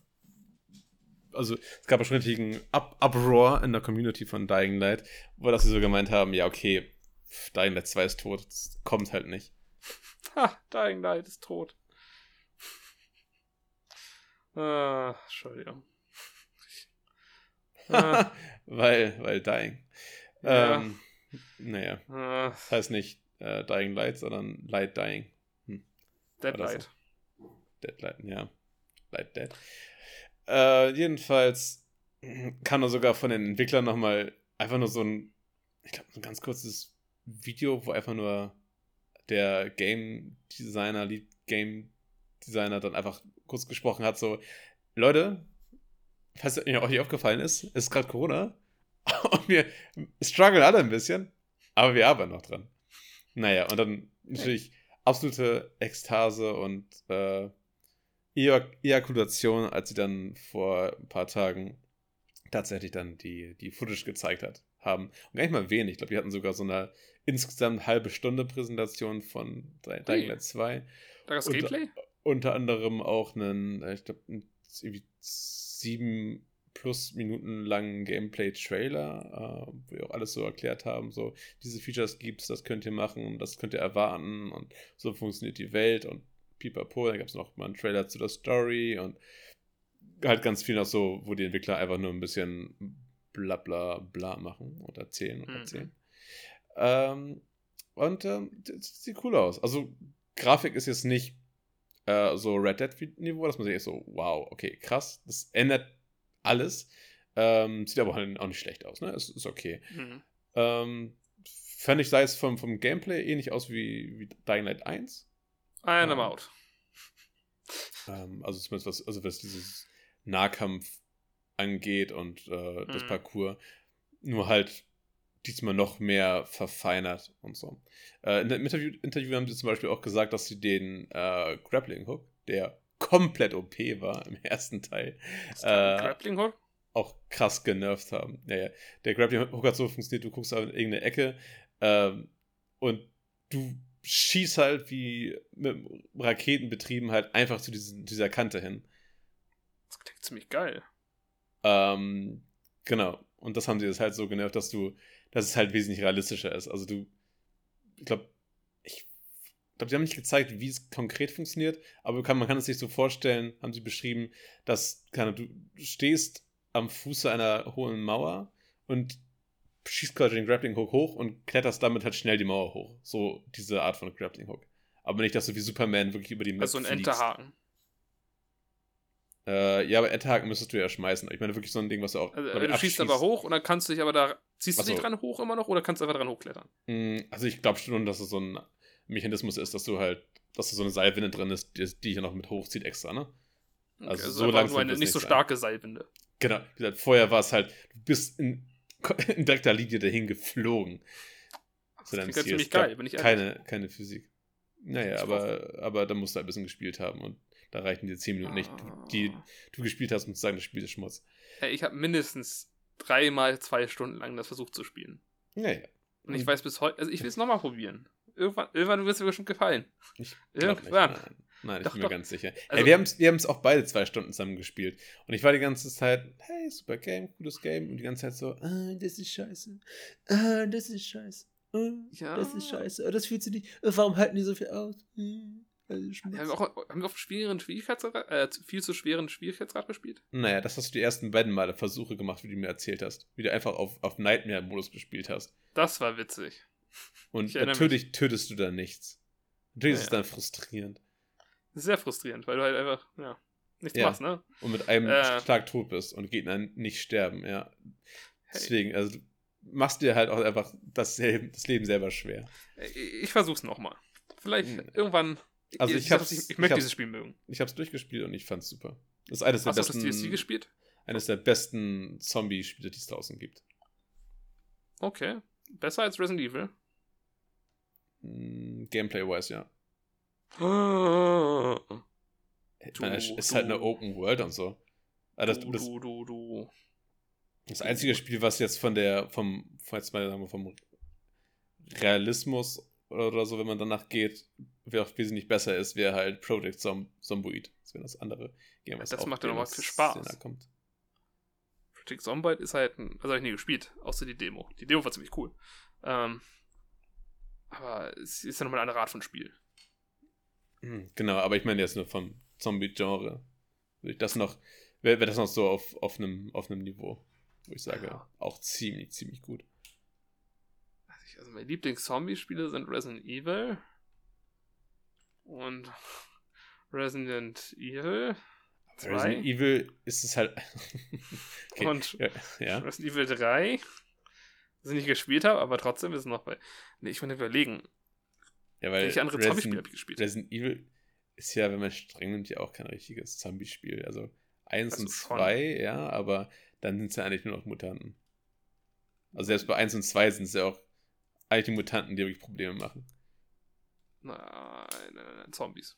also es gab auch schon richtigen Up Uproar in der Community von Dying Light, wo das sie so gemeint haben, ja, okay, Dying Light 2 ist tot, das kommt halt nicht. Ha, Dying Light ist tot. Ah, Entschuldigung. Ah. <laughs> weil, weil Dying. Ja. Ähm, naja. Ah. Das heißt nicht äh, Dying Light, sondern Light Dying. Hm. Dead Light. So? Dead Light, ja. Light Dead. Äh, jedenfalls kann er sogar von den Entwicklern nochmal einfach nur so ein, ich glaube, ein ganz kurzes Video, wo einfach nur der Game Designer, Lead Game Designer dann einfach kurz gesprochen hat, so, Leute, falls euch aufgefallen ist, ist gerade Corona <laughs> und wir strugglen alle ein bisschen, aber wir arbeiten noch dran. Naja, und dann natürlich absolute Ekstase und äh, Ejakulation, als sie dann vor ein paar Tagen tatsächlich dann die, die Footage gezeigt hat, haben. Und gar nicht mal wenig. Ich glaube, die hatten sogar so eine insgesamt halbe Stunde Präsentation von Dying Light 2. Da das Gameplay? Unter anderem auch einen, äh, ich glaube, irgendwie sieben plus Minuten langen Gameplay-Trailer, äh, wo wir auch alles so erklärt haben, so diese Features gibt's, das könnt ihr machen, das könnt ihr erwarten und so funktioniert die Welt und pipapo, dann gab es noch mal einen Trailer zu der Story und halt ganz viel noch so, wo die Entwickler einfach nur ein bisschen bla bla bla machen und erzählen und mhm. erzählen. Ähm, und ähm, das sieht cool aus. Also Grafik ist jetzt nicht äh, so Red Dead-Niveau, dass man sich so, wow, okay, krass, das ändert alles. Ähm, sieht aber auch nicht schlecht aus, ne? Es ist okay. Mhm. Ähm, fand ich, sei es vom, vom Gameplay ähnlich aus wie, wie Dying Light 1. And I'm out. <laughs> Ähm, also zumindest was, also was dieses Nahkampf angeht und äh, das mhm. Parcours. Nur halt diesmal noch mehr verfeinert und so. Äh, in dem Interview, Interview, haben sie zum Beispiel auch gesagt, dass sie den äh, Grappling Hook, der komplett OP war im <laughs> ersten Teil, äh, Grappling Hook? auch krass genervt haben. Naja, der Grappling Hook hat so funktioniert, du guckst in irgendeine Ecke ähm, und du schießt halt wie mit Raketen betrieben halt einfach zu diesen, dieser Kante hin. Das klingt ziemlich geil. Ähm, genau. Und das haben sie jetzt halt so genervt, dass du dass es halt wesentlich realistischer ist. Also du, ich glaube, ich glaube, sie haben nicht gezeigt, wie es konkret funktioniert, aber kann, man kann es sich so vorstellen, haben sie beschrieben, dass keine, du stehst am Fuße einer hohen Mauer und schießt quasi den Grappling Hook hoch und kletterst damit halt schnell die Mauer hoch. So diese Art von Grappling Hook. Aber nicht, dass du wie Superman wirklich über die Map Also ein Enterhaken. Äh, ja, aber Enterhaken müsstest du ja schmeißen. Ich meine wirklich so ein Ding, was du auch. Also, du schießt aber hoch und dann kannst du dich aber da Ziehst du dich dran hoch immer noch oder kannst du einfach dran hochklettern? Mm, also ich glaube schon, dass es so ein Mechanismus ist, dass du halt, dass da so eine Seilwinde drin ist, die, die hier noch mit hochzieht extra, ne? Also, okay, also so langsam. eine nicht so starke Seilwinde. Genau, wie gesagt, vorher war es halt, du bist in, <laughs> in direkter Linie dahin geflogen. Das so klingt ziemlich geil, bin ich keine, keine Physik. Naja, aber, aber da musst du halt ein bisschen gespielt haben und da reichen dir 10 Minuten ah. nicht, die du gespielt hast, um zu sagen, das Spiel ist Schmutz. Ja, ich habe mindestens dreimal zwei Stunden lang das versucht zu spielen. Naja. Und ich weiß bis heute, also ich will es nochmal probieren. Irgendwann, irgendwann wird es mir bestimmt gefallen. Ich irgendwann. Nicht, nein. ich doch, bin mir doch. ganz sicher. Also, hey, wir haben es wir auch beide zwei Stunden zusammen gespielt. Und ich war die ganze Zeit, hey, super Game, cooles Game. Und die ganze Zeit so, ah, das ist scheiße. Ah, das ist scheiße. Ah, ja. Das ist scheiße. Oh, das fühlt sich nicht. Warum halten die so viel aus? Hm. Also haben, wir auch, haben wir auf schweren Schwierigkeitsgrad, äh, viel zu schweren Schwierigkeitsgrad gespielt? Naja, das hast du die ersten beiden Male Versuche gemacht, wie du mir erzählt hast. Wie du einfach auf, auf Nightmare-Modus gespielt hast. Das war witzig. Und natürlich mich. tötest du da nichts. Natürlich ja, ist es dann frustrierend. Sehr frustrierend, weil du halt einfach, ja, nichts ja. machst, ne? Und mit einem äh, Schlag tot bist und Gegner nicht sterben, ja. Deswegen, hey. also du machst dir halt auch einfach das, das Leben selber schwer. Ich, ich versuch's nochmal. Vielleicht hm. irgendwann also ich, ich, hab's, ich, ich möchte dieses Spiel mögen. Ich habe es durchgespielt und ich fand es super. Das ist eines der Hast besten. Hast du das DSC gespielt? Eines der besten Zombie-Spiele, die es draußen gibt. Okay. Besser als Resident Evil? Mm, Gameplay-wise, ja. Du, meine, es ist halt eine Open World und so. Aber das, du, das, du, du. Das einzige Spiel, was jetzt von der, vom, jetzt mal sagen wir, vom Realismus oder so, wenn man danach geht, wer auch wesentlich besser ist, wäre halt Project Zom Zomboid. Das wäre das andere Game, was Das macht ja nochmal viel Spaß. Kommt. Project Zomboid ist halt ein, also habe ich nie gespielt, außer die Demo. Die Demo war ziemlich cool. Ähm, aber es ist ja nochmal eine andere Art von Spiel. Hm, genau, aber ich meine jetzt nur vom Zombie-Genre. Das noch, wäre wär das noch so auf, auf, einem, auf einem Niveau, wo ich sage, ja. auch ziemlich, ziemlich gut also meine Lieblings-Zombie-Spiele sind Resident Evil und Resident Evil 2. Resident Evil ist es halt. <laughs> okay. Und ja. Resident Evil 3, das ich nicht gespielt habe, aber trotzdem ist es noch bei. Ne, ich würde überlegen. Ja, weil welche andere Zombie-Spiele habe ich gespielt? Resident Evil ist ja, wenn man streng nimmt, ja auch kein richtiges Zombie-Spiel. Also 1 also und 2, ja, aber dann sind es ja eigentlich nur noch Mutanten. Also selbst bei 1 und 2 sind es ja auch eigentlich die Mutanten, die wirklich Probleme machen. Nein, nein, nein, Zombies.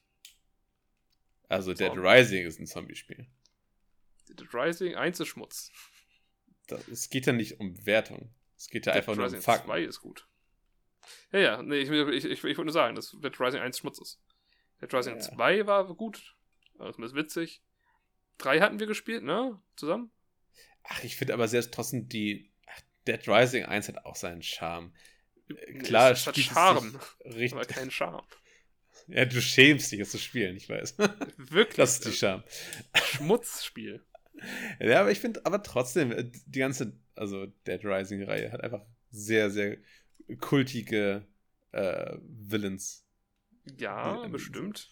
Also Dead Rising ist ein Zombie-Spiel. Dead Rising 1 ist Schmutz. Das, es geht ja nicht um Wertung. Es geht ja Dead einfach Rising nur um Fakten. 2 ist gut. Ja, ja, nee, ich, ich, ich, ich wollte nur sagen, dass Dead Rising 1 Schmutz ist. Dead Rising ja. 2 war gut. Das ist witzig. 3 hatten wir gespielt, ne? Zusammen? Ach, ich finde aber selbst trotzdem die. Ach, Dead Rising 1 hat auch seinen Charme. Klar, es hat Charme, richtig. aber keinen Charme. Ja, du schämst dich, es zu spielen, ich weiß. <laughs> Wirklich? Das ist die Charme. Schmutzspiel. <laughs> Ja, aber ich finde, aber trotzdem, äh, die ganze, also Dead Rising-Reihe hat einfach sehr, sehr kultige äh, Villains. Ja, in, bestimmt.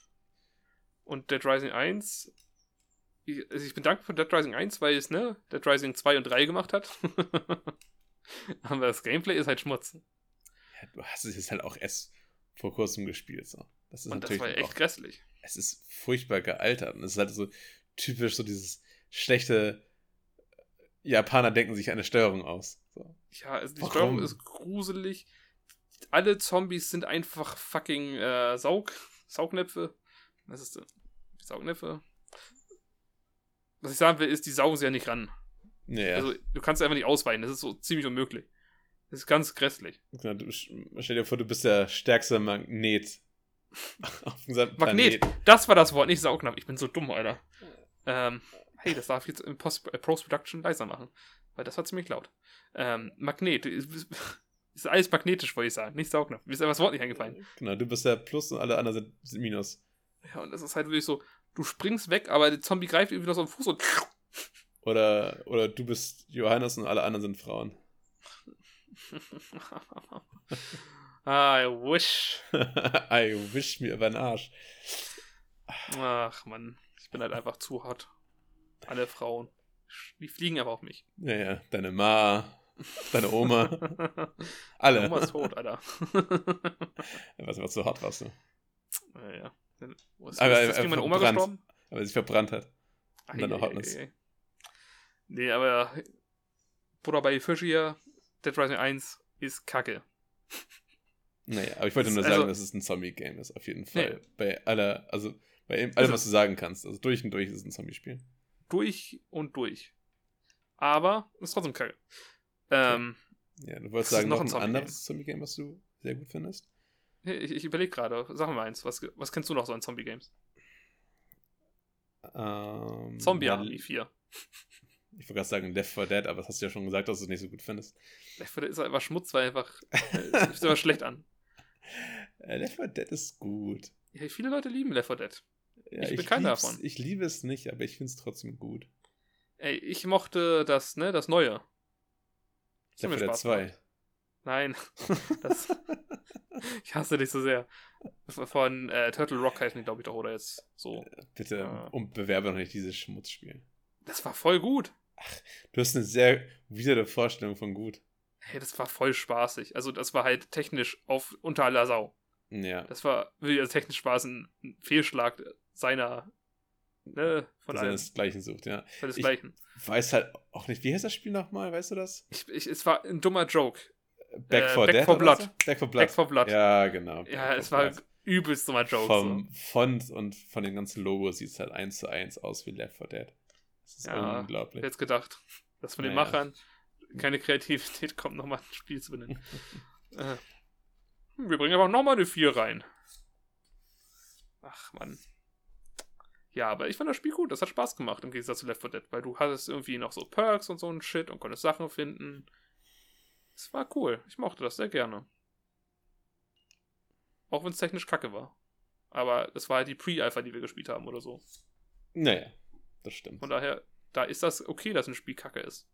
Und Dead Rising 1, ich, also ich bin dankbar für Dead Rising 1, weil es, ne, Dead Rising 2 und 3 gemacht hat. <laughs> aber das Gameplay ist halt Schmutz du hast es jetzt halt auch erst vor kurzem gespielt. So. Das ist und natürlich das war echt auch, grässlich. Es ist furchtbar gealtert. Und es ist halt so typisch so dieses schlechte Japaner denken sich eine Steuerung aus. So. Ja, also die Warum? Steuerung ist gruselig. Alle Zombies sind einfach fucking äh, Saug Saugnäpfe. Was ist das? Saugnäpfe? Was ich sagen will, ist, die saugen sie ja nicht ran. Ja. Also, du kannst einfach nicht ausweichen. Das ist so ziemlich unmöglich. Das ist ganz grässlich. Ja, du, stell dir vor, du bist der stärkste Magnet. <laughs> Magnet, das war das Wort, nicht Saugnapf. Ich bin so dumm, Alter. Ähm, hey, das darf ich jetzt im äh, Post-Production leiser machen. Weil das war ziemlich laut. Ähm, Magnet. <laughs> Ist alles magnetisch, wollte ich sagen. Nicht Saugnapf. Mir ist einfach das Wort nicht eingefallen. Genau, du bist der Plus und alle anderen sind, sind Minus. Ja, und das ist halt wirklich so, du springst weg, aber der Zombie greift irgendwie noch so am Fuß und. <laughs> Oder, oder du bist Johannes und alle anderen sind Frauen. <laughs> I wish. I wish mir über den Arsch. Ach man, ich bin halt einfach zu hart. Alle Frauen. Die fliegen aber auf mich. Naja, deine Ma, Deine Oma. <laughs> Alle. Deine Oma ist tot, Alter. <laughs> was, was so hart warst du? Naja. Was, aber, ist meine Oma gestorben? Aber sie sich verbrannt hat. Und dann noch Hotness. Nee, aber Bruder bei Fisch hier, Dead Rising 1 ist kacke. Naja, aber ich wollte nur sagen, also, dass es ein Zombie-Game ist, auf jeden Fall. Nee. Bei aller, also bei allem, also, was du sagen kannst. Also durch und durch ist es ein Zombie-Spiel. Durch und durch. Aber ist trotzdem kacke. Ähm, ja, du wolltest sagen, noch ein, ein anderes Zombie-Game, was du sehr gut findest? Ich, ich überlege gerade, sag mal eins, was, was kennst du noch so an Zombie-Games? Ähm, Zombie Army 4. <laughs> Ich wollte gerade sagen Left 4 Dead, aber das hast du ja schon gesagt, dass du es nicht so gut findest. Left 4 Dead ist einfach Schmutz, weil einfach. <laughs> äh, ist einfach schlecht an. Äh, Left 4 Dead ist gut. Ja, viele Leute lieben Left 4 Dead. Ja, ich bin ich keiner davon. Ich liebe es nicht, aber ich finde es trotzdem gut. Ey, ich mochte das, ne, das Neue. Left 4 Dead 2. Nein. <laughs> Das, ich hasse dich so sehr. Von äh, Turtle Rock heißen die, glaube ich, doch, oder jetzt so. Äh, bitte äh, und bewerbe doch nicht dieses Schmutzspiel. Das war voll gut. Ach, du hast eine sehr widere Vorstellung von gut. Hey, das war voll spaßig. Also, das war halt technisch auf unter aller Sau. Ja. Das war also technisch Spaß ein Fehlschlag seiner ne, von seinesgleichen sucht, ja. Seinesgleichen. Ich weiß halt auch nicht, wie heißt das Spiel nochmal, weißt du das? Ich, ich, es war ein dummer Joke. Back for, äh, Back for Blood. Back for Blood. Back for Blood. Ja, genau. Back ja, es war übelst dummer Joke. Vom so. Font und von den ganzen Logos sieht es halt eins zu eins aus wie Left 4 Dead. Das ist ja, unglaublich. Jetzt gedacht, dass von den naja. Machern keine Kreativität kommt, nochmal ein Spiel zu benennen. <laughs> äh, wir bringen aber nochmal eine 4 rein. Ach, Mann. Ja, aber ich fand das Spiel gut. Das hat Spaß gemacht im Gegensatz zu Left 4 Dead, weil du hattest irgendwie noch so Perks und so ein Shit und konntest Sachen finden. Es war cool. Ich mochte das sehr gerne. Auch wenn es technisch kacke war. Aber es war halt die Pre-Alpha, die wir gespielt haben oder so. Naja, das stimmt. Von daher, da ist das okay, dass ein Spiel kacke ist.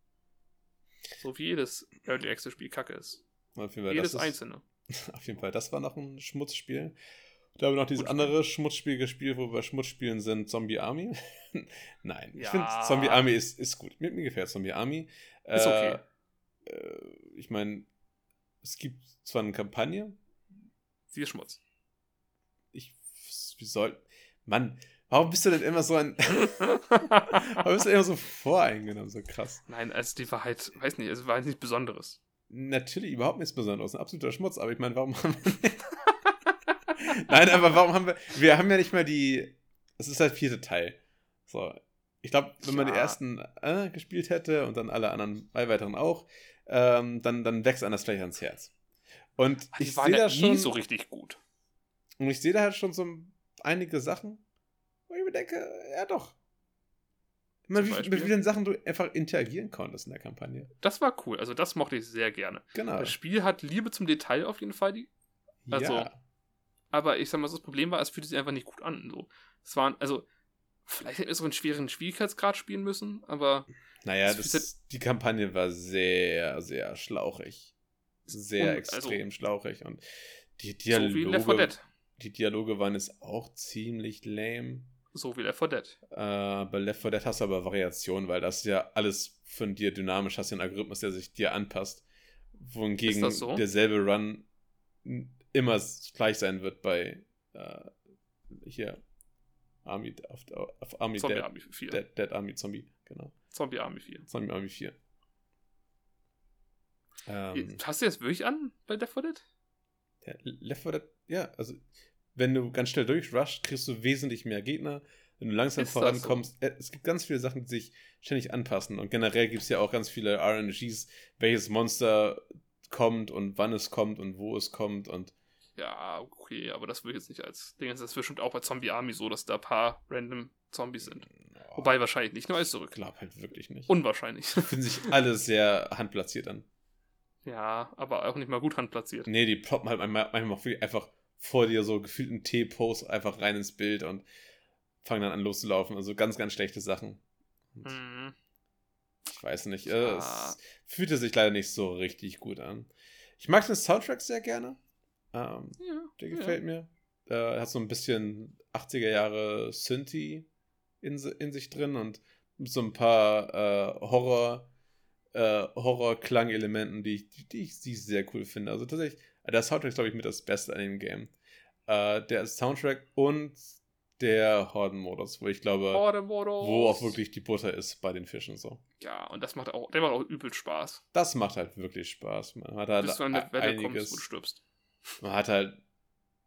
So wie jedes Early Access Spiel kacke ist. Auf jeden Fall, jedes einzelne. <laughs> Auf jeden Fall, das war noch ein Schmutzspiel. Da haben wir noch dieses andere Schmutzspiel gespielt, wo wir Schmutzspielen sind, Zombie Army. <laughs> Nein, ja. ich finde Zombie Army ist, ist gut. Mir, mir gefällt Zombie Army. Ist okay. Äh, ich meine, es gibt zwar eine Kampagne. Sie ist Schmutz. Ich, wie soll, Mann, warum bist du denn immer so ein, <laughs> <laughs> warum bist du immer so voreingenommen, so krass? Nein, also die war halt, weiß nicht, es war halt nichts Besonderes. Natürlich überhaupt nichts Besonderes, ein absoluter Schmutz, aber ich meine, warum haben wir Nein, aber warum haben wir, wir haben ja nicht mal die, es ist halt vierte Teil. So, ich glaube, wenn man ja. die ersten äh, gespielt hätte und dann alle anderen, bei weiteren auch, ähm, dann, dann wächst einem das vielleicht ans Herz. Und Ach, ich sehe da schon. nie so richtig gut. Und ich sehe da halt schon so einige Sachen, wo ich mir denke, ja doch. Meine, wie, mit vielen Sachen du einfach interagieren konntest in der Kampagne. Das war cool. Also, das mochte ich sehr gerne. Genau. Das Spiel hat Liebe zum Detail auf jeden Fall. Die, also, ja. Aber ich sag mal, das Problem war, es fühlte sich einfach nicht gut an. So. Es waren, also, vielleicht hätten wir so einen schweren Schwierigkeitsgrad spielen müssen, aber. Naja, das, das die Kampagne war sehr, sehr schlauchig. Sehr und, extrem also, schlauchig. Und die Dialoge. So wie Left 4 Dead. Die Dialoge waren jetzt auch ziemlich lame. So wie Left 4 Dead. Äh, bei Left 4 Dead hast du aber Variationen, weil das ja alles von dir dynamisch hast, den Algorithmus, der sich dir anpasst. Wohingegen so? derselbe Run immer gleich sein wird bei äh, hier Army auf, auf Army Zombie Dead, Army 4. Dead, Dead, Army Zombie, genau. Zombie Army 4. Zombie Army 4. Ähm, Hast du das wirklich an bei Left 4 Dead? Ja, Left 4 Dead, ja, also wenn du ganz schnell durchrushst, kriegst du wesentlich mehr Gegner. Wenn du langsam Ist vorankommst, so? Äh, es gibt ganz viele Sachen, die sich ständig anpassen. Und generell gibt es ja auch ganz viele RNGs, welches Monster kommt und wann es kommt und wo es kommt und ja, okay, aber das würde ich jetzt nicht als Ding. Das ist bestimmt auch bei Zombie Army so, dass da ein paar random Zombies sind. Oh. Wobei wahrscheinlich nicht nur als zurück. Ich glaube halt wirklich nicht. Unwahrscheinlich. <laughs> Finden sich alle sehr handplatziert an. Ja, aber auch nicht mal gut handplatziert. Nee, die ploppen halt manchmal auch einfach vor dir so gefühlten T-Post einfach rein ins Bild und fangen dann an loszulaufen. Also ganz, ganz schlechte Sachen. Mhm. Ich weiß nicht. Ja. Es fühlte sich leider nicht so richtig gut an. Ich mag den Soundtrack sehr gerne. Ähm, ja, der gefällt ja. mir. Er hat so ein bisschen 80er Jahre Synthi in, in sich drin und so ein paar äh, Horror äh, Horror-Klang-Elementen, die, die, die, ich, die ich sehr cool finde. Also tatsächlich, der Soundtrack ist, glaube ich, mit das Beste an dem Game. Äh, der Soundtrack und der Horden-Modus, wo ich glaube, wo auch wirklich die Butter ist bei den Fischen so. Ja, und das macht auch, der macht auch übel Spaß. Das macht halt wirklich Spaß. Man hat halt Bis du an eine Welle einiges, kommst, wo du stirbst. Man hat halt,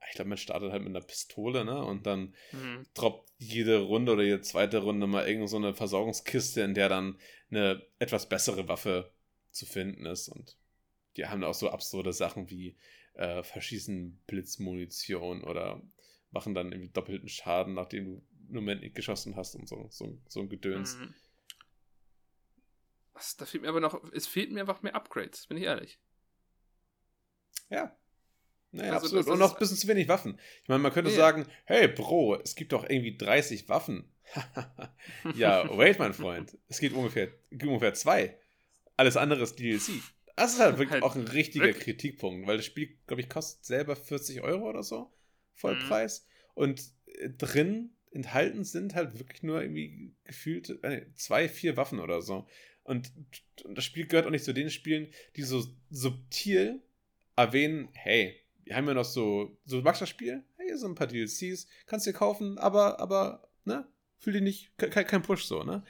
ich glaube, man startet halt mit einer Pistole, ne? Und dann mhm. droppt jede Runde oder jede zweite Runde mal irgend so eine Versorgungskiste, in der dann eine etwas bessere Waffe zu finden ist. Und die haben auch so absurde Sachen wie äh, verschießen Blitzmunition oder machen dann irgendwie doppelten Schaden, nachdem du einen Moment nicht geschossen hast und so, so, so ein Gedöns. Mhm. Was, da fehlt mir aber noch, es fehlt mir einfach mehr Upgrades, bin ich ehrlich. Ja. Naja, also absolut. Und noch ein bisschen zu wenig Waffen. Ich meine, man könnte ja. sagen, hey Bro, es gibt doch irgendwie 30 Waffen. <laughs> ja, <laughs> wait, mein Freund. Es gibt ungefähr, gibt ungefähr zwei. Alles andere ist DLC. Das ist halt wirklich halt auch ein richtiger wirklich? Kritikpunkt, weil das Spiel, glaube ich, kostet selber 40 Euro oder so. Vollpreis. Mhm. Und äh, drin enthalten sind halt wirklich nur irgendwie gefühlt äh, zwei, vier Waffen oder so. Und, und das Spiel gehört auch nicht zu den Spielen, die so subtil erwähnen, hey, wir haben ja noch so, so magst das Spiel? Hey, sind ein paar DLCs, kannst dir kaufen, aber, aber, ne, fühl dich nicht, kein, kein Push so, ne?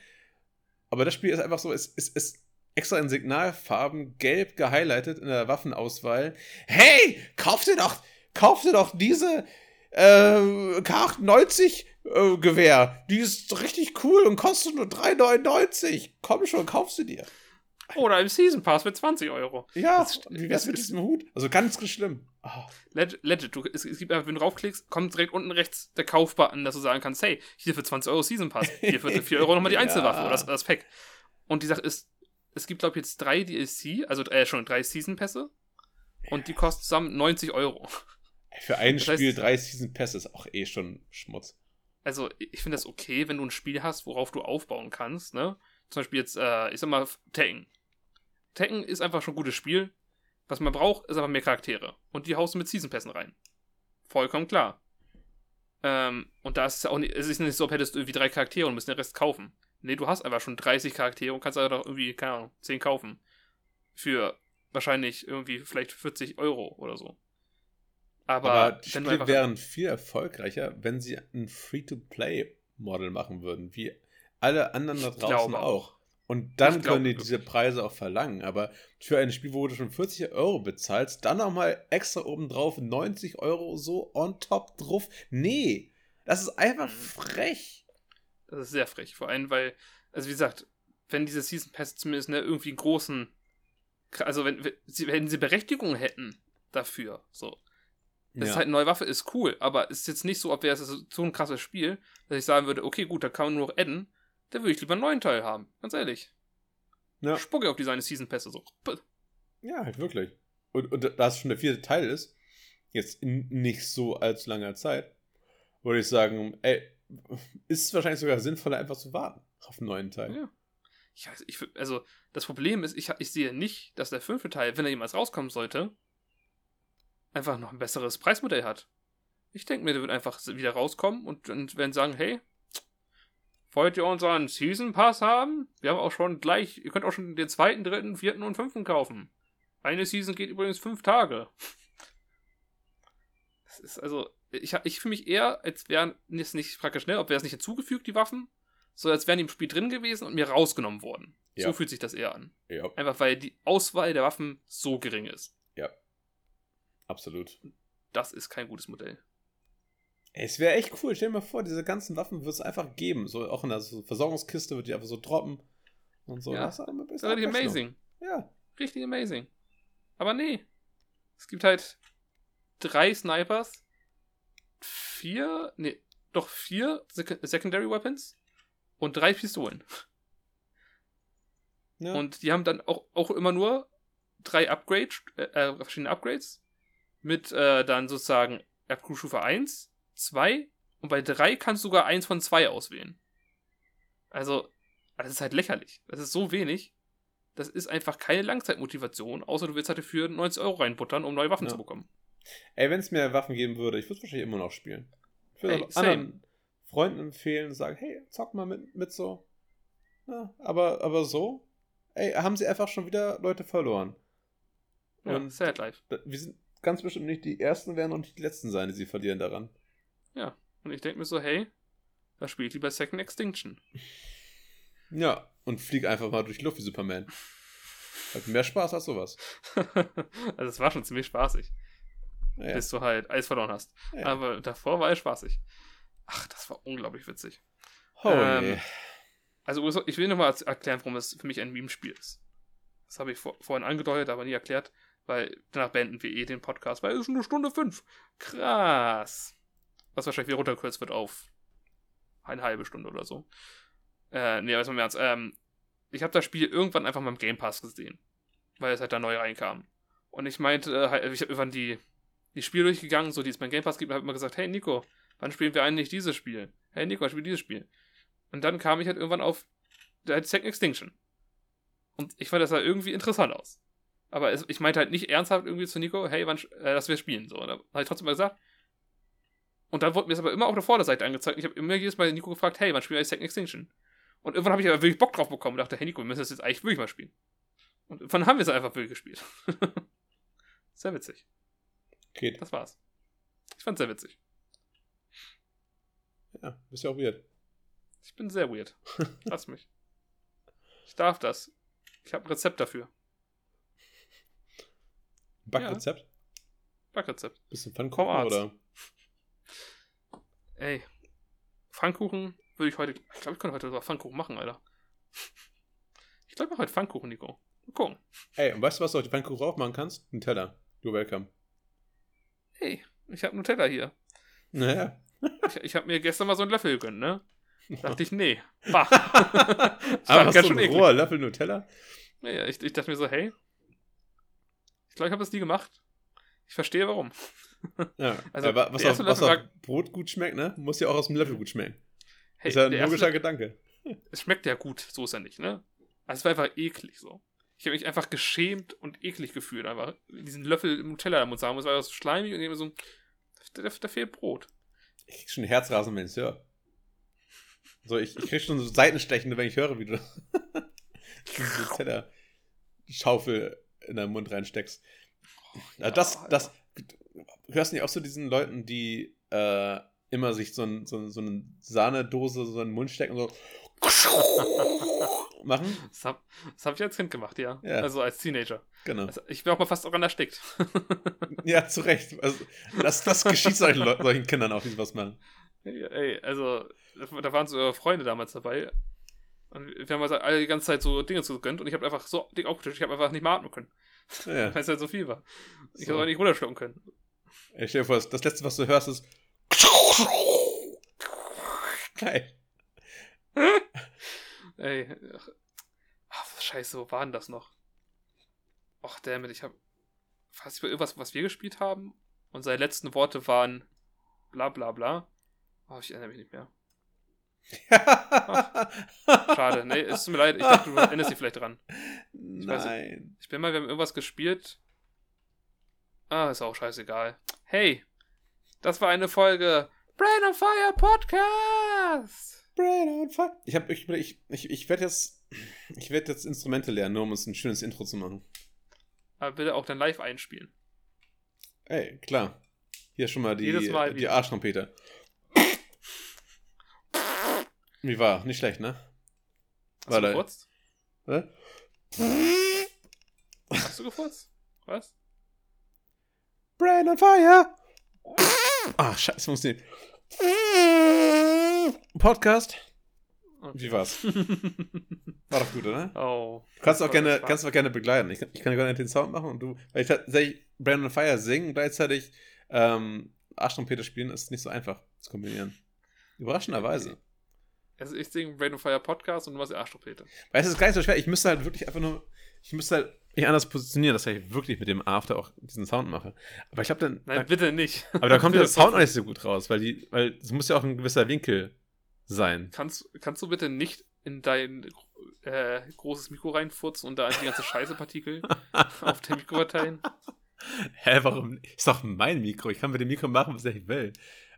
Aber das Spiel ist einfach so, es ist, ist extra in Signalfarben gelb gehighlightet in der Waffenauswahl. Hey, kauf dir doch kauf dir doch diese äh, K98 äh, Gewehr. Die ist richtig cool und kostet nur 3,99. Komm schon, kauf sie dir. Oder im Season Pass für 20 Euro. Ja, das, wie wär's mit diesem Hut? Also ganz schlimm. Oh. Legit, legit du, es, es, gibt einfach, wenn du draufklickst, kommt direkt unten rechts der Kaufbutton, dass du sagen kannst, hey, hier für 20 Euro Season Pass, hier für <laughs> 4 Euro nochmal die Einzelwaffe ja. oder das, das Pack. Und die Sache ist, es gibt, glaube ich, jetzt drei DLC, also äh, schon drei Season Pässe. Und die kosten zusammen 90 Euro. Für ein das Spiel heißt, drei Season Pass ist auch eh schon Schmutz. Also, ich finde das okay, wenn du ein Spiel hast, worauf du aufbauen kannst, ne? Zum Beispiel jetzt, äh, ich sag mal, Tekken. Tekken ist einfach schon ein gutes Spiel. Was man braucht, ist aber mehr Charaktere. Und die haust du mit Season Passen rein. Vollkommen klar. Ähm, und da ist es ja auch nicht, es ist nicht so, ob hättest du irgendwie drei Charaktere und müsst den Rest kaufen. Nee, du hast einfach schon 30 Charaktere und kannst doch irgendwie, keine Ahnung, 10 kaufen. Für wahrscheinlich irgendwie vielleicht 40 Euro oder so. Aber, Aber die Spiele wären viel erfolgreicher, wenn sie ein Free-to-Play-Model machen würden, wie alle anderen da draußen auch. Und dann können die diese Preise auch verlangen. Aber für ein Spiel, wo du schon 40 Euro bezahlst, dann nochmal extra obendrauf 90 Euro so on top drauf. Nee, das ist einfach mhm. frech. Das ist sehr frech. Vor allem, weil, also wie gesagt, wenn diese Season Pass zumindest ne, irgendwie einen großen, also wenn, wenn sie Berechtigung hätten dafür, so, das ja. ist halt eine neue Waffe, ist cool, aber es ist jetzt nicht so, ob wäre es so ein krasses Spiel, dass ich sagen würde, okay, gut, da kann man nur noch adden, da würde ich lieber einen neuen Teil haben, ganz ehrlich. Ja. Spucke auf die seine Season Pässe so. Ja, halt wirklich. Und, und da es schon der vierte Teil ist, jetzt in nicht so allzu langer Zeit, würde ich sagen, ey, ist es wahrscheinlich sogar sinnvoller, einfach zu warten auf einen neuen Teil. Ja. Ich, ich, also, das Problem ist, ich, ich sehe nicht, dass der fünfte Teil, wenn er jemals rauskommen sollte, einfach noch ein besseres Preismodell hat. Ich denke mir, der wird einfach wieder rauskommen und, und werden sagen, hey, wollt ihr unseren Season Pass haben? Wir haben auch schon gleich, ihr könnt auch schon den zweiten, dritten, vierten und fünften kaufen. Eine Season geht übrigens fünf Tage. Das ist also, ich, ich fühle mich eher, als wären es nicht praktisch schnell, ob wäre es nicht hinzugefügt, die Waffen, sondern als wären die im Spiel drin gewesen und mir rausgenommen worden. Ja. So fühlt sich das eher an. Ja. Einfach weil die Auswahl der Waffen so gering ist. Ja. Absolut. Das ist kein gutes Modell. Es wäre echt cool. Stell dir mal vor, diese ganzen Waffen wird es einfach geben. So auch in der Versorgungskiste wird die einfach so droppen. Und so. Ja. Das ist das richtig amazing. Ja. Richtig amazing. Aber nee. Es gibt halt drei Snipers, vier, nee, doch vier Sek Secondary Weapons und drei Pistolen. Ja. Und die haben dann auch, auch immer nur drei Upgrades, äh, äh verschiedene Upgrades mit äh, dann sozusagen Erbkrugstufe 1, 2 und bei 3 kannst du sogar eins von zwei auswählen. Also, das ist halt lächerlich. Das ist so wenig. Das ist einfach keine Langzeitmotivation, außer du willst halt dafür 90 Euro reinbuttern, um neue Waffen ja. zu bekommen. Ey, wenn es mehr Waffen geben würde, ich würde es wahrscheinlich immer noch spielen. Ich würde hey, auch anderen Freunden empfehlen und sagen, hey, zock mal mit, mit so. Ja, aber, aber so, ey, haben sie einfach schon wieder Leute verloren. Ja, und sad life. Wir sind ganz bestimmt nicht die Ersten, werden und nicht die Letzten sein, die sie verlieren daran. Ja, und ich denke mir so, hey, da spielt lieber Second Extinction. Ja, und flieg einfach mal durch die Luft wie Superman. Hat mehr Spaß als sowas. <laughs> also es war schon ziemlich spaßig. Ja. Bis du halt Eis verloren hast. Ja. Aber davor war es spaßig. Ach, das war unglaublich witzig. Ähm, also ich will nochmal erklären, warum es für mich ein Meme-Spiel ist. Das habe ich vor, vorhin angedeutet, aber nie erklärt, weil danach beenden wir eh den Podcast, weil es ist eine Stunde fünf. Krass. Was wahrscheinlich wieder runtergekürzt wird auf eine halbe Stunde oder so. Äh, nee, aber mal im Ernst. Ähm, ich habe das Spiel irgendwann einfach mal im Game Pass gesehen, weil es halt da neu reinkam. Und ich meinte, äh, halt, ich habe irgendwann die, die Spiele durchgegangen, so die es beim Game Pass gibt, und habe immer gesagt, hey Nico, wann spielen wir eigentlich dieses Spiel? Hey Nico, spiel dieses Spiel. Und dann kam ich halt irgendwann auf der Second Extinction. Und ich fand das halt irgendwie interessant aus. Aber es, ich meinte halt nicht ernsthaft irgendwie zu Nico, hey, wann, äh, dass wir spielen. So, und da habe ich trotzdem mal gesagt. Und dann wurde mir das aber immer auf der Vorderseite angezeigt. Ich habe immer jedes Mal Nico gefragt, hey, wann spielen wir Second Extinction? Und irgendwann habe ich aber wirklich Bock drauf bekommen und dachte, hey Nico, wir müssen das jetzt eigentlich wirklich mal spielen. Und irgendwann haben wir es einfach wirklich gespielt. <laughs> sehr witzig. Geht. Das war's. Ich fand's sehr witzig. Ja, ist ja auch weird. Ich bin sehr weird. <laughs> Lass mich. Ich darf das. Ich habe ein Rezept dafür. Backrezept? Ja. Backrezept. Bisschen Pfannkuchen oder? Ey. Pfannkuchen würde ich heute. Ich glaube, ich könnte heute sogar Pfannkuchen machen, Alter. Ich glaube, ich mache heute Pfannkuchen, Nico. Mal gucken. Ey, und weißt du, was du heute Pfannkuchen drauf machen kannst? Nutella. You're welcome. Hey, ich habe Nutella hier. Naja. Ich, ich habe mir gestern mal so einen Löffel gegönnt, ne? <laughs> Dachte ich, nee. Bah. <laughs> Aber ganz schön ein roher Löffel Nutella? Ja, ich, ich dachte mir so, hey. Ich glaube, ich habe das nie gemacht. Ich verstehe warum. Ja, <laughs> also, ja, was, auf, was auf Brot gut schmeckt, ne? Muss ja auch aus dem Löffel gut schmecken. Hey, ist ja ein logischer Gedanke. Es schmeckt ja gut, so ist er nicht, ne? Also es war einfach eklig so. Ich habe mich einfach geschämt und eklig gefühlt, einfach diesen Löffel Nutella im Mund sagen. Es war so schleimig und irgendwie so, da, da fehlt Brot. Ich krieg schon Herzrasen, wenn ich es höre. So, ich, ich krieg schon so Seitenstechende, wenn ich höre, wie du <laughs> diese Teller-Schaufel in deinen Mund reinsteckst. Ja, das, das, hörst du nicht auch zu diesen Leuten, die äh, immer sich so, ein, so, so eine Sahnedose so in den Mund stecken und so <laughs> machen? Das habe hab ich als Kind gemacht, ja. ja. Also als Teenager. Genau. Also ich bin auch mal fast daran erstickt. <laughs> ja, zu Recht. Also, das, das geschieht solchen, solchen Kindern auch, die was machen. Ey, also da waren so Freunde damals dabei. Und wir haben also alle die ganze Zeit so Dinge zugegönnt und ich habe einfach so dick aufgetischt, ich habe einfach nicht mehr atmen können. Ja. <laughs> Weil es halt so viel war. Ich so. habe auch nicht runterschlucken können. Ich stell dir vor, das letzte, was du hörst, ist. Geil. Ey. Ach, scheiße, wo waren das noch? Ach, damit, ich habe. Fast irgendwas, was wir gespielt haben. Und seine letzten Worte waren bla bla bla. Oh, ich erinnere mich nicht mehr. <laughs> schade, nee, es tut mir leid, ich dachte, du erinnerst dich vielleicht dran. Ich Nein. Weiß, ich bin mal, wir haben irgendwas gespielt. Ah, ist auch scheißegal. Hey, das war eine Folge Brain on Fire Podcast. Brain on Fire. Ich, hab, ich, ich, ich, ich werde jetzt, ich werde jetzt Instrumente lernen, nur um uns ein schönes Intro zu machen. Aber bitte auch dann live einspielen. Ey, klar. Hier schon mal die, die Arschtrompete. Wie war? Nicht schlecht, ne? Hast war du gefurzt? Hä? Hast du gefurzt? Was? Brand on fire! Ach, scheiße, muss nicht. Podcast? Okay. Wie war's? <laughs> War doch gut, oder? Oh. Du kannst auch gerne, kannst auch gerne begleiten. Ich, ich kann gerne den Sound machen und du, weil ich tatsächlich Brand on Fire singen und gleichzeitig ähm, Arschtrompete spielen, ist nicht so einfach zu kombinieren. Überraschenderweise. Also ich singe of Fire Podcast und du machst die Arschtrompete. Weißt du, es ist gar nicht so schwer. Ich müsste halt wirklich einfach nur, ich müsste halt mich anders positionieren, dass ich wirklich mit dem After auch diesen Sound mache. Aber ich habe dann. Nein, da, bitte nicht. Aber da kommt <laughs> der Sound auch nicht so gut raus, weil die, weil es muss ja auch ein gewisser Winkel sein. Kannst, kannst du bitte nicht in dein äh, großes Mikro reinfurzen und da die ganze Scheißepartikel <laughs> auf dem Mikro verteilen? Hä, warum? Ist doch mein Mikro. Ich kann mit dem Mikro machen, was ich will.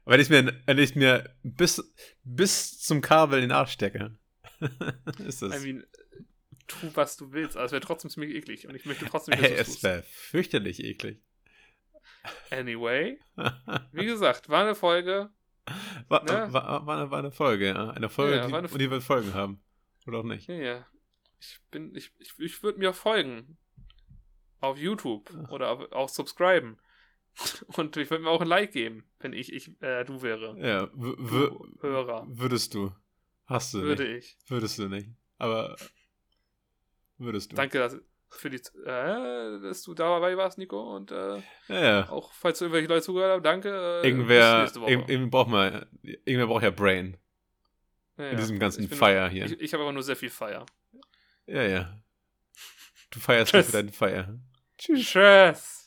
Wenn ich mir, wenn ich mir bis, bis zum Kabel in den Arsch stecke. <laughs> ist das. I mean, tu, was du willst. Aber es wäre trotzdem ziemlich eklig. Und ich möchte trotzdem nicht, dass Es wäre fürchterlich eklig. Anyway, <laughs> wie gesagt, war eine Folge. War, ne? war, war, war, eine Folge, ja. Eine Folge, ja, die, eine die wird Folgen haben. Oder auch nicht. Ja, ja. Ich bin, ich, ich, ich würde mir folgen. Auf YouTube. Oder auf, auch subscriben. <laughs> Und ich würde mir auch ein Like geben, wenn ich, ich äh, du wäre. Ja, du Hörer. Würdest du. Hast du Würde nicht. ich. Würdest du nicht. Aber würdest du. Danke dass, für die, äh, dass du dabei warst, Nico. Und äh, ja, ja. auch falls du irgendwelche Leute zugehört haben, danke. Äh, irgendwer, irgendwer braucht mal, irgendwer braucht ja Brain. Ja, in diesem ganzen Fire hier. Ich, ich habe aber nur sehr viel Fire. Ja, ja. Du feierst für deinen Fire. Tschüss. Tschüss.